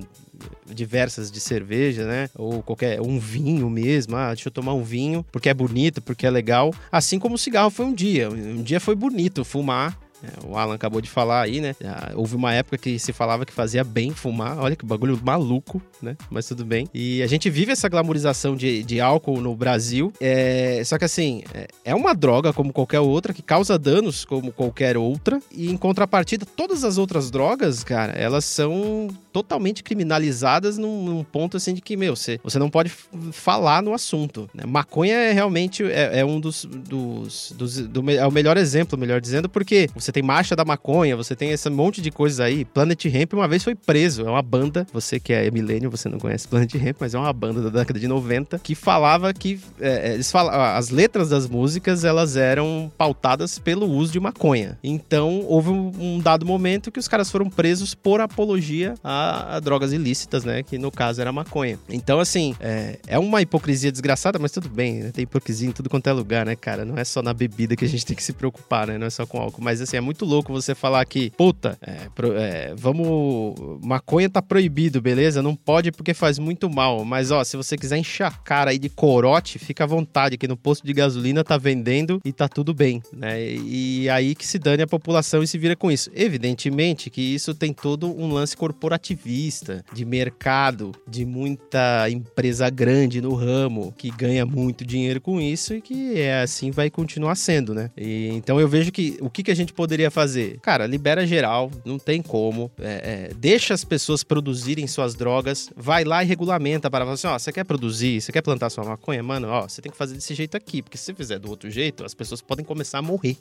S1: diversas de cerveja, né? Ou qualquer um vinho mesmo. Ah, deixa eu tomar um vinho porque é bonito, porque é legal. Assim como o cigarro foi um dia. Um dia foi bonito fumar o Alan acabou de falar aí, né? Houve uma época que se falava que fazia bem fumar. Olha que bagulho maluco, né? Mas tudo bem. E a gente vive essa glamorização de, de álcool no Brasil. É, só que assim, é, é uma droga como qualquer outra, que causa danos como qualquer outra. E em contrapartida, todas as outras drogas, cara, elas são totalmente criminalizadas num, num ponto assim de que, meu, você, você não pode falar no assunto. Né? Maconha é realmente é, é um dos. dos, dos do, é o melhor exemplo, melhor dizendo, porque você você tem Marcha da Maconha, você tem esse monte de coisas aí. Planet Ramp uma vez foi preso, é uma banda, você que é milênio, você não conhece Planet Ramp, mas é uma banda da década de 90 que falava que é, é, eles falam, as letras das músicas elas eram pautadas pelo uso de maconha. Então houve um, dado momento que os caras foram presos por apologia a, a drogas ilícitas, né? Que no caso era maconha. Então assim é, é uma hipocrisia desgraçada, mas tudo bem, né? tem hipocrisia em tudo quanto é lugar, né, cara? Não é só na bebida que a gente tem que se preocupar, né? Não é só com álcool, mas assim é muito louco você falar que, puta, é, pro, é, vamos. Maconha tá proibido, beleza? Não pode porque faz muito mal. Mas, ó, se você quiser cara aí de corote, fica à vontade, que no posto de gasolina tá vendendo e tá tudo bem, né? E aí que se dane a população e se vira com isso. Evidentemente que isso tem todo um lance corporativista, de mercado, de muita empresa grande no ramo que ganha muito dinheiro com isso e que é assim vai continuar sendo, né? E, então eu vejo que o que, que a gente poderia poderia fazer? Cara, libera geral, não tem como. É, é, deixa as pessoas produzirem suas drogas, vai lá e regulamenta para falar assim: ó, você quer produzir, você quer plantar sua maconha? Mano, ó, você tem que fazer desse jeito aqui, porque se você fizer do outro jeito, as pessoas podem começar a morrer.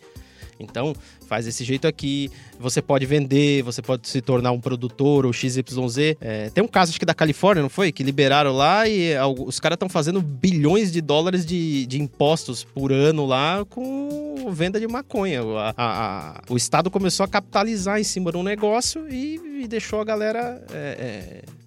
S1: Então, faz desse jeito aqui. Você pode vender, você pode se tornar um produtor ou XYZ. É, tem um caso, acho que da Califórnia, não foi? Que liberaram lá e os caras estão fazendo bilhões de dólares de, de impostos por ano lá com venda de maconha. A, a, a, o Estado começou a capitalizar em cima de um negócio e, e deixou a galera. É, é,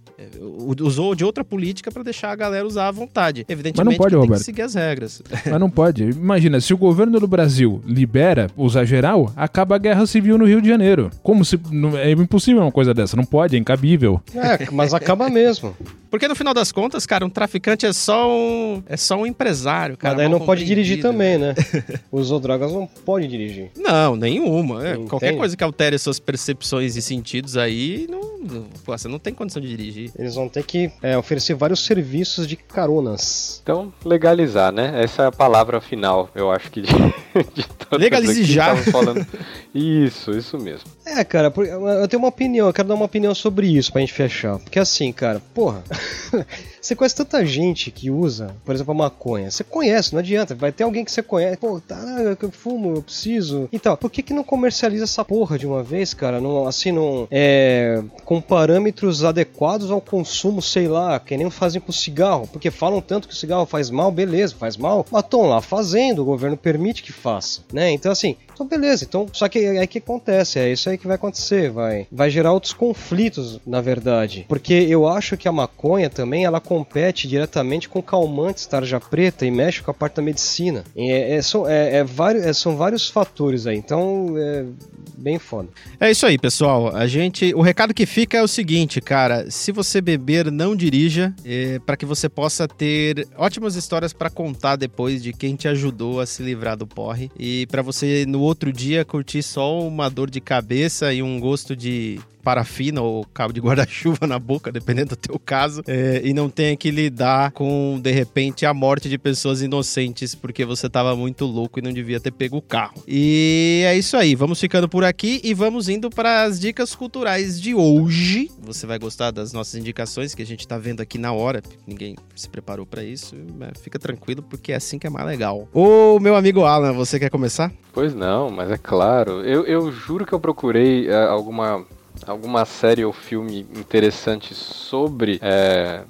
S1: usou de outra política para deixar a galera usar à vontade. Evidentemente,
S4: Mas não pode,
S1: tem
S4: Roberto.
S1: que seguir as regras.
S4: Mas não pode. Imagina, se o governo do Brasil libera usar geral, acaba a guerra civil no Rio de Janeiro. Como se. É impossível uma coisa dessa. Não pode, é incabível.
S3: É, mas acaba mesmo.
S1: Porque no final das contas, cara, um traficante é só um, é só um empresário, cara.
S3: Mas daí não pode dirigir também, né? Usou drogas, não pode dirigir.
S1: Não, nenhuma. É, qualquer coisa que altere suas percepções e sentidos aí, não, não, pô, você não tem condição de dirigir.
S3: Eles vão ter que é, oferecer vários serviços de caronas.
S2: Então, legalizar, né? Essa é a palavra final, eu acho que de,
S1: de Legalize já.
S2: Falando. Isso, isso mesmo.
S3: É, cara, eu tenho uma opinião, eu quero dar uma opinião sobre isso pra gente fechar. Porque assim, cara, porra. Você conhece tanta gente que usa, por exemplo, a maconha. Você conhece, não adianta. Vai ter alguém que você conhece. Pô, tá, eu fumo, eu preciso. Então, por que que não comercializa essa porra de uma vez, cara? Não, assim, não. É, com parâmetros adequados ao consumo, sei lá, que nem fazem com cigarro. Porque falam tanto que o cigarro faz mal, beleza, faz mal. Mas estão lá fazendo, o governo permite que faça, né? Então, assim, então beleza. Então, só que é que acontece, é isso aí que vai acontecer, vai, vai gerar outros conflitos, na verdade. Porque eu acho que a maconha também, ela compete diretamente com calmantes tarja preta e mexe com a parte da medicina. É, é, são, é, é vários, é, são vários fatores aí, então é bem foda.
S1: É isso aí, pessoal. A gente, o recado que fica é o seguinte, cara, se você beber, não dirija, é, para que você possa ter ótimas histórias para contar depois de quem te ajudou a se livrar do porre e para você no outro dia curtir só uma dor de cabeça e um gosto de parafina ou cabo de guarda-chuva na boca, dependendo do teu caso, é, e não tenha que lidar com, de repente, a morte de pessoas inocentes porque você estava muito louco e não devia ter pego o carro. E é isso aí, vamos ficando por aqui e vamos indo para as dicas culturais de hoje. Você vai gostar das nossas indicações que a gente está vendo aqui na hora, ninguém se preparou para isso, fica tranquilo porque é assim que é mais legal. Ô, meu amigo Alan, você quer começar?
S2: Pois não, mas é claro. Eu, eu juro que eu procurei uh, alguma alguma série ou filme interessante sobre é,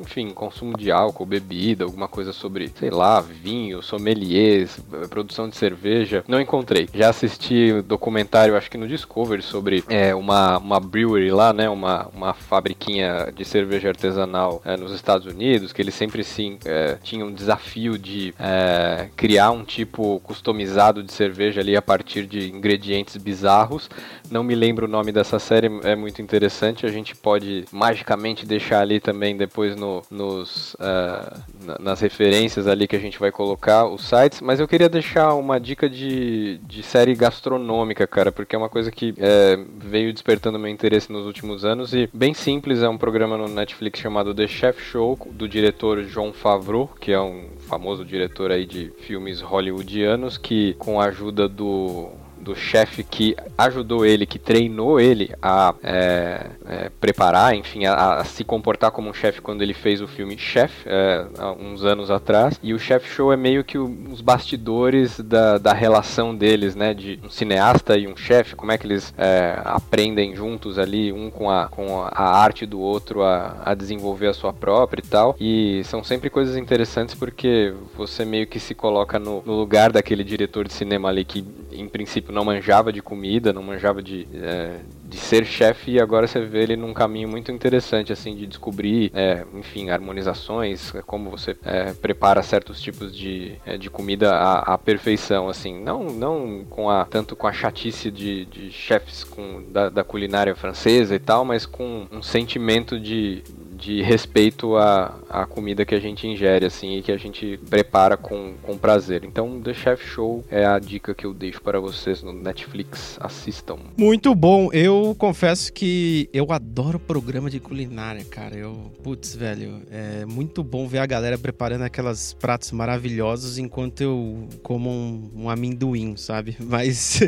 S2: enfim, consumo de álcool, bebida, alguma coisa sobre, sei lá, vinho, sommeliers, produção de cerveja, não encontrei. Já assisti documentário, acho que no Discovery, sobre é, uma, uma brewery lá, né, uma, uma fabriquinha de cerveja artesanal é, nos Estados Unidos, que eles sempre sim é, tinham um desafio de é, criar um tipo customizado de cerveja ali a partir de ingredientes bizarros. Não me lembro o nome dessa série, é muito interessante. A gente pode magicamente deixar ali também depois no nos, uh, nas referências ali que a gente vai colocar os sites, mas eu queria deixar uma dica de, de série gastronômica, cara, porque é uma coisa que é, veio despertando meu interesse nos últimos anos e bem simples, é um programa no Netflix chamado The Chef Show, do diretor John Favreau, que é um famoso diretor aí de filmes hollywoodianos, que com a ajuda do do chefe que ajudou ele, que treinou ele a é, é, preparar, enfim, a, a, se comportar como um chefe quando ele fez o filme Chef, é, há uns anos atrás. E o Chef Show é meio que o, os bastidores da, da relação deles, né, de um cineasta e um chefe, como é que eles é, aprendem juntos ali, um com a, com a arte do outro a, a desenvolver a sua própria e tal. E são sempre coisas interessantes porque você meio que se coloca no, no lugar daquele diretor de cinema ali que, em princípio, não manjava de comida, não manjava de, é, de ser chefe, e agora você vê ele num caminho muito interessante, assim, de descobrir, é, enfim, harmonizações, é, como você é, prepara certos tipos de, é, de comida à, à, perfeição, assim, não, não com a, tanto com a chatice de, de chefes com, da, da culinária francesa e tal, mas com um sentimento de, de respeito à, à comida que a gente ingere, assim, e que a gente prepara com, com prazer. Então, The Chef Show é a dica que eu deixo para vocês no Netflix. Assistam.
S1: Muito bom. Eu confesso que eu adoro programa de culinária, cara. Eu, putz, velho, é muito bom ver a galera preparando aquelas pratos maravilhosos enquanto eu como um, um amendoim, sabe? Mas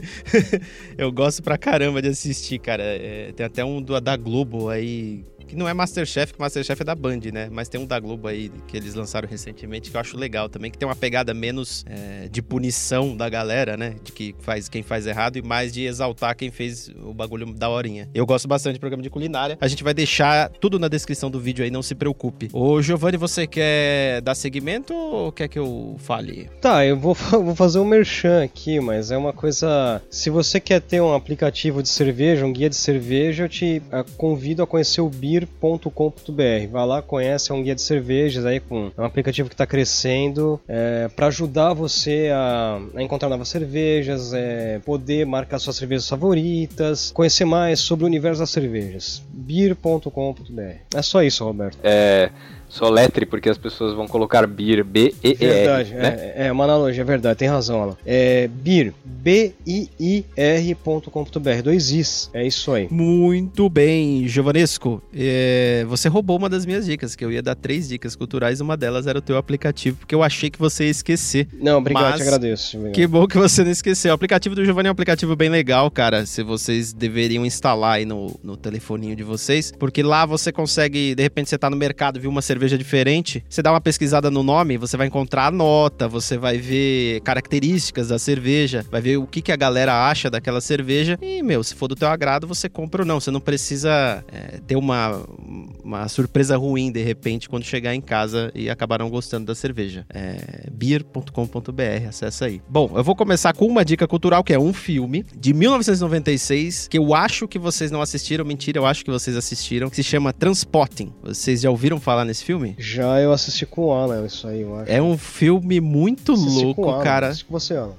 S1: eu gosto pra caramba de assistir, cara. É, tem até um do, da Globo aí que não é Masterchef, que Masterchef é da Band, né? Mas tem um da Globo aí que eles lançaram recentemente que eu acho legal também, que tem uma pegada menos é, de punição da galera, né? De que faz quem faz errado e mais de exaltar quem fez o bagulho da horinha. Eu gosto bastante de programa de culinária. A gente vai deixar tudo na descrição do vídeo aí, não se preocupe. Ô, Giovanni, você quer dar seguimento ou quer que eu fale?
S3: Tá, eu vou, vou fazer um merchan aqui, mas é uma coisa. Se você quer ter um aplicativo de cerveja, um guia de cerveja, eu te eh, convido a conhecer o Beer beer.com.br. Vai lá, conhece, é um guia de cervejas aí com é um aplicativo que está crescendo é, para ajudar você a, a, encontrar novas cervejas, é, poder marcar suas cervejas favoritas, conhecer mais sobre o universo das cervejas. beer.com.br. É só isso, Roberto.
S2: É soletre, porque as pessoas vão colocar beer, B-E-E-R.
S3: Verdade,
S2: né?
S3: é, é uma analogia, é verdade, tem razão, Alan. É beer, B-I-I-R.com.br, dois Is, é isso aí.
S1: Muito bem, Giovanesco. É, você roubou uma das minhas dicas, que eu ia dar três dicas culturais, uma delas era o teu aplicativo, porque eu achei que você ia esquecer.
S3: Não, obrigado,
S1: Mas
S3: te agradeço. obrigado.
S1: Que bom que você não esqueceu. O aplicativo do Giovanni é um aplicativo bem legal, cara. Se vocês deveriam instalar aí no, no telefoninho de vocês, porque lá você consegue, de repente você tá no mercado, viu uma cerveja diferente, você dá uma pesquisada no nome, você vai encontrar a nota, você vai ver características da cerveja, vai ver o que, que a galera acha daquela cerveja e, meu, se for do teu agrado, você compra ou não. Você não precisa é, ter uma, uma surpresa ruim, de repente, quando chegar em casa e acabar não gostando da cerveja. É beer.com.br, acessa aí. Bom, eu vou começar com uma dica cultural, que é um filme de 1996, que eu acho que vocês não assistiram, mentira, eu acho que vocês assistiram, que se chama Transpotting. Vocês já ouviram falar nesse filme?
S3: Já eu assisti com o Alan, isso aí, eu acho.
S1: É um filme muito
S3: Assisti com o
S1: louco,
S3: Alan,
S1: cara.
S3: assisti com você, Alan.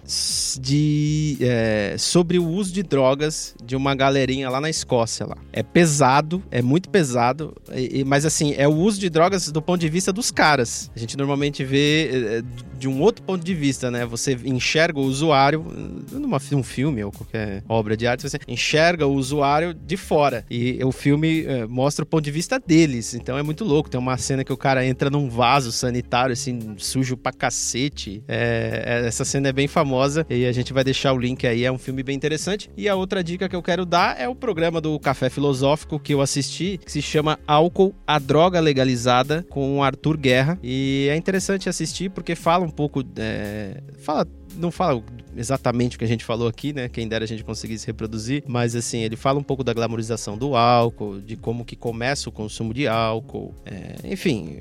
S1: de é, sobre o uso de drogas de uma galerinha lá na Escócia lá. É pesado, é muito pesado, e- mas assim, é o uso de drogas do ponto de vista dos caras. A gente normalmente vê é, de um outro ponto de vista, né? Você enxerga o usuário numa um filme ou qualquer obra de arte, você enxerga o usuário de fora. E o filme é, mostra o ponto de vista deles. Então é muito louco. Tem uma cena que o cara entra num vaso sanitário, assim, sujo pra cacete. É, é- essa cena é bem famosa e a gente vai deixar o link aí. É um filme bem interessante. E a outra dica que eu quero dar é o programa do Café Filosófico que eu assisti, que se chama Álcool, a Droga Legalizada, com o Arthur Guerra. E é interessante assistir porque fala um pouco. é, fala não fala exatamente o que a gente falou aqui, né? Quem dera a gente conseguisse reproduzir, mas assim, ele fala um pouco da glamorização do álcool, de como que começa o consumo de álcool, é, enfim,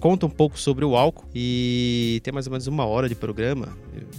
S1: conta um pouco sobre o álcool e tem mais ou menos uma hora de programa,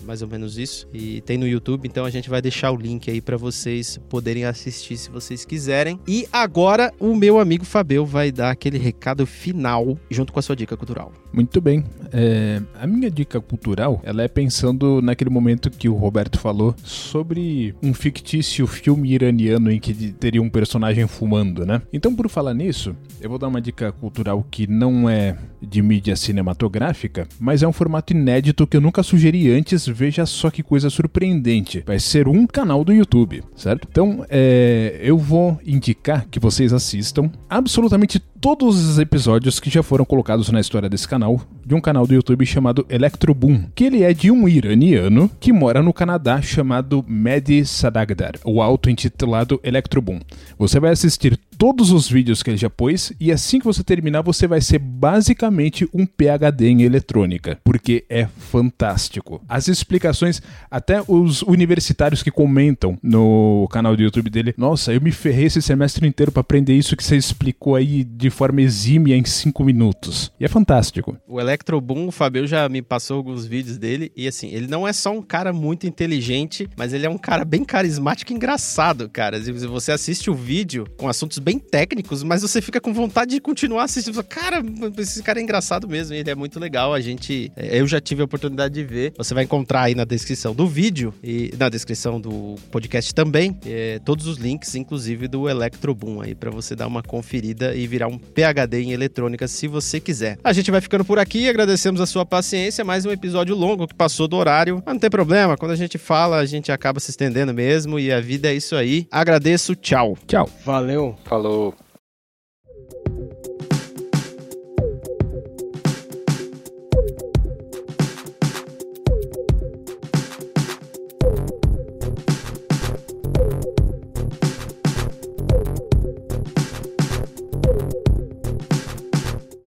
S1: mais ou menos isso, e tem no YouTube, então a gente vai deixar o link aí para vocês poderem assistir se vocês quiserem. E agora o meu amigo Fabio vai dar aquele recado final junto com a sua dica cultural.
S4: Muito bem. É, a minha dica cultural, ela é pensando naquele momento que o Roberto falou sobre um fictício filme iraniano em que teria um personagem fumando, né? Então, por falar nisso, eu vou dar uma dica cultural que não é de mídia cinematográfica, mas é um formato inédito que eu nunca sugeri antes. Veja só que coisa surpreendente. Vai ser um canal do YouTube, certo? Então, é, eu vou indicar que vocês assistam absolutamente todos os episódios que já foram colocados na história desse canal, de um canal do YouTube chamado Electroboom, que ele é de um iraniano que mora no Canadá chamado Mehdi Sadagdar, o auto-intitulado Electroboom. Você vai assistir todos os vídeos que ele já pôs e assim que você terminar você vai ser basicamente um PhD em eletrônica, porque é fantástico. As explicações, até os universitários que comentam no canal do YouTube dele, nossa, eu me ferrei esse semestre inteiro para aprender isso que você explicou aí de forma exímia em 5 minutos. E é fantástico.
S1: O Electroboom, o Fabio já me passou alguns vídeos dele. E assim, ele não é só um cara muito inteligente, mas ele é um cara bem carismático e engraçado, cara. Você assiste o vídeo com assuntos bem técnicos, mas você fica com vontade de continuar assistindo. Cara, esse cara é engraçado mesmo, ele é muito legal. A gente. Eu já tive a oportunidade de ver. Você vai encontrar aí na descrição do vídeo e na descrição do podcast também é, todos os links, inclusive do Electroboom aí, para você dar uma conferida e virar um PhD em eletrônica se você quiser. A gente vai ficando por aqui, agradecemos a sua paciência. Mais um episódio longo que passou do horário, mas não tem problema. Quando a gente fala, a gente acaba se estendendo mesmo e a vida é isso aí. Agradeço, tchau.
S4: Tchau.
S3: Valeu.
S2: Falou.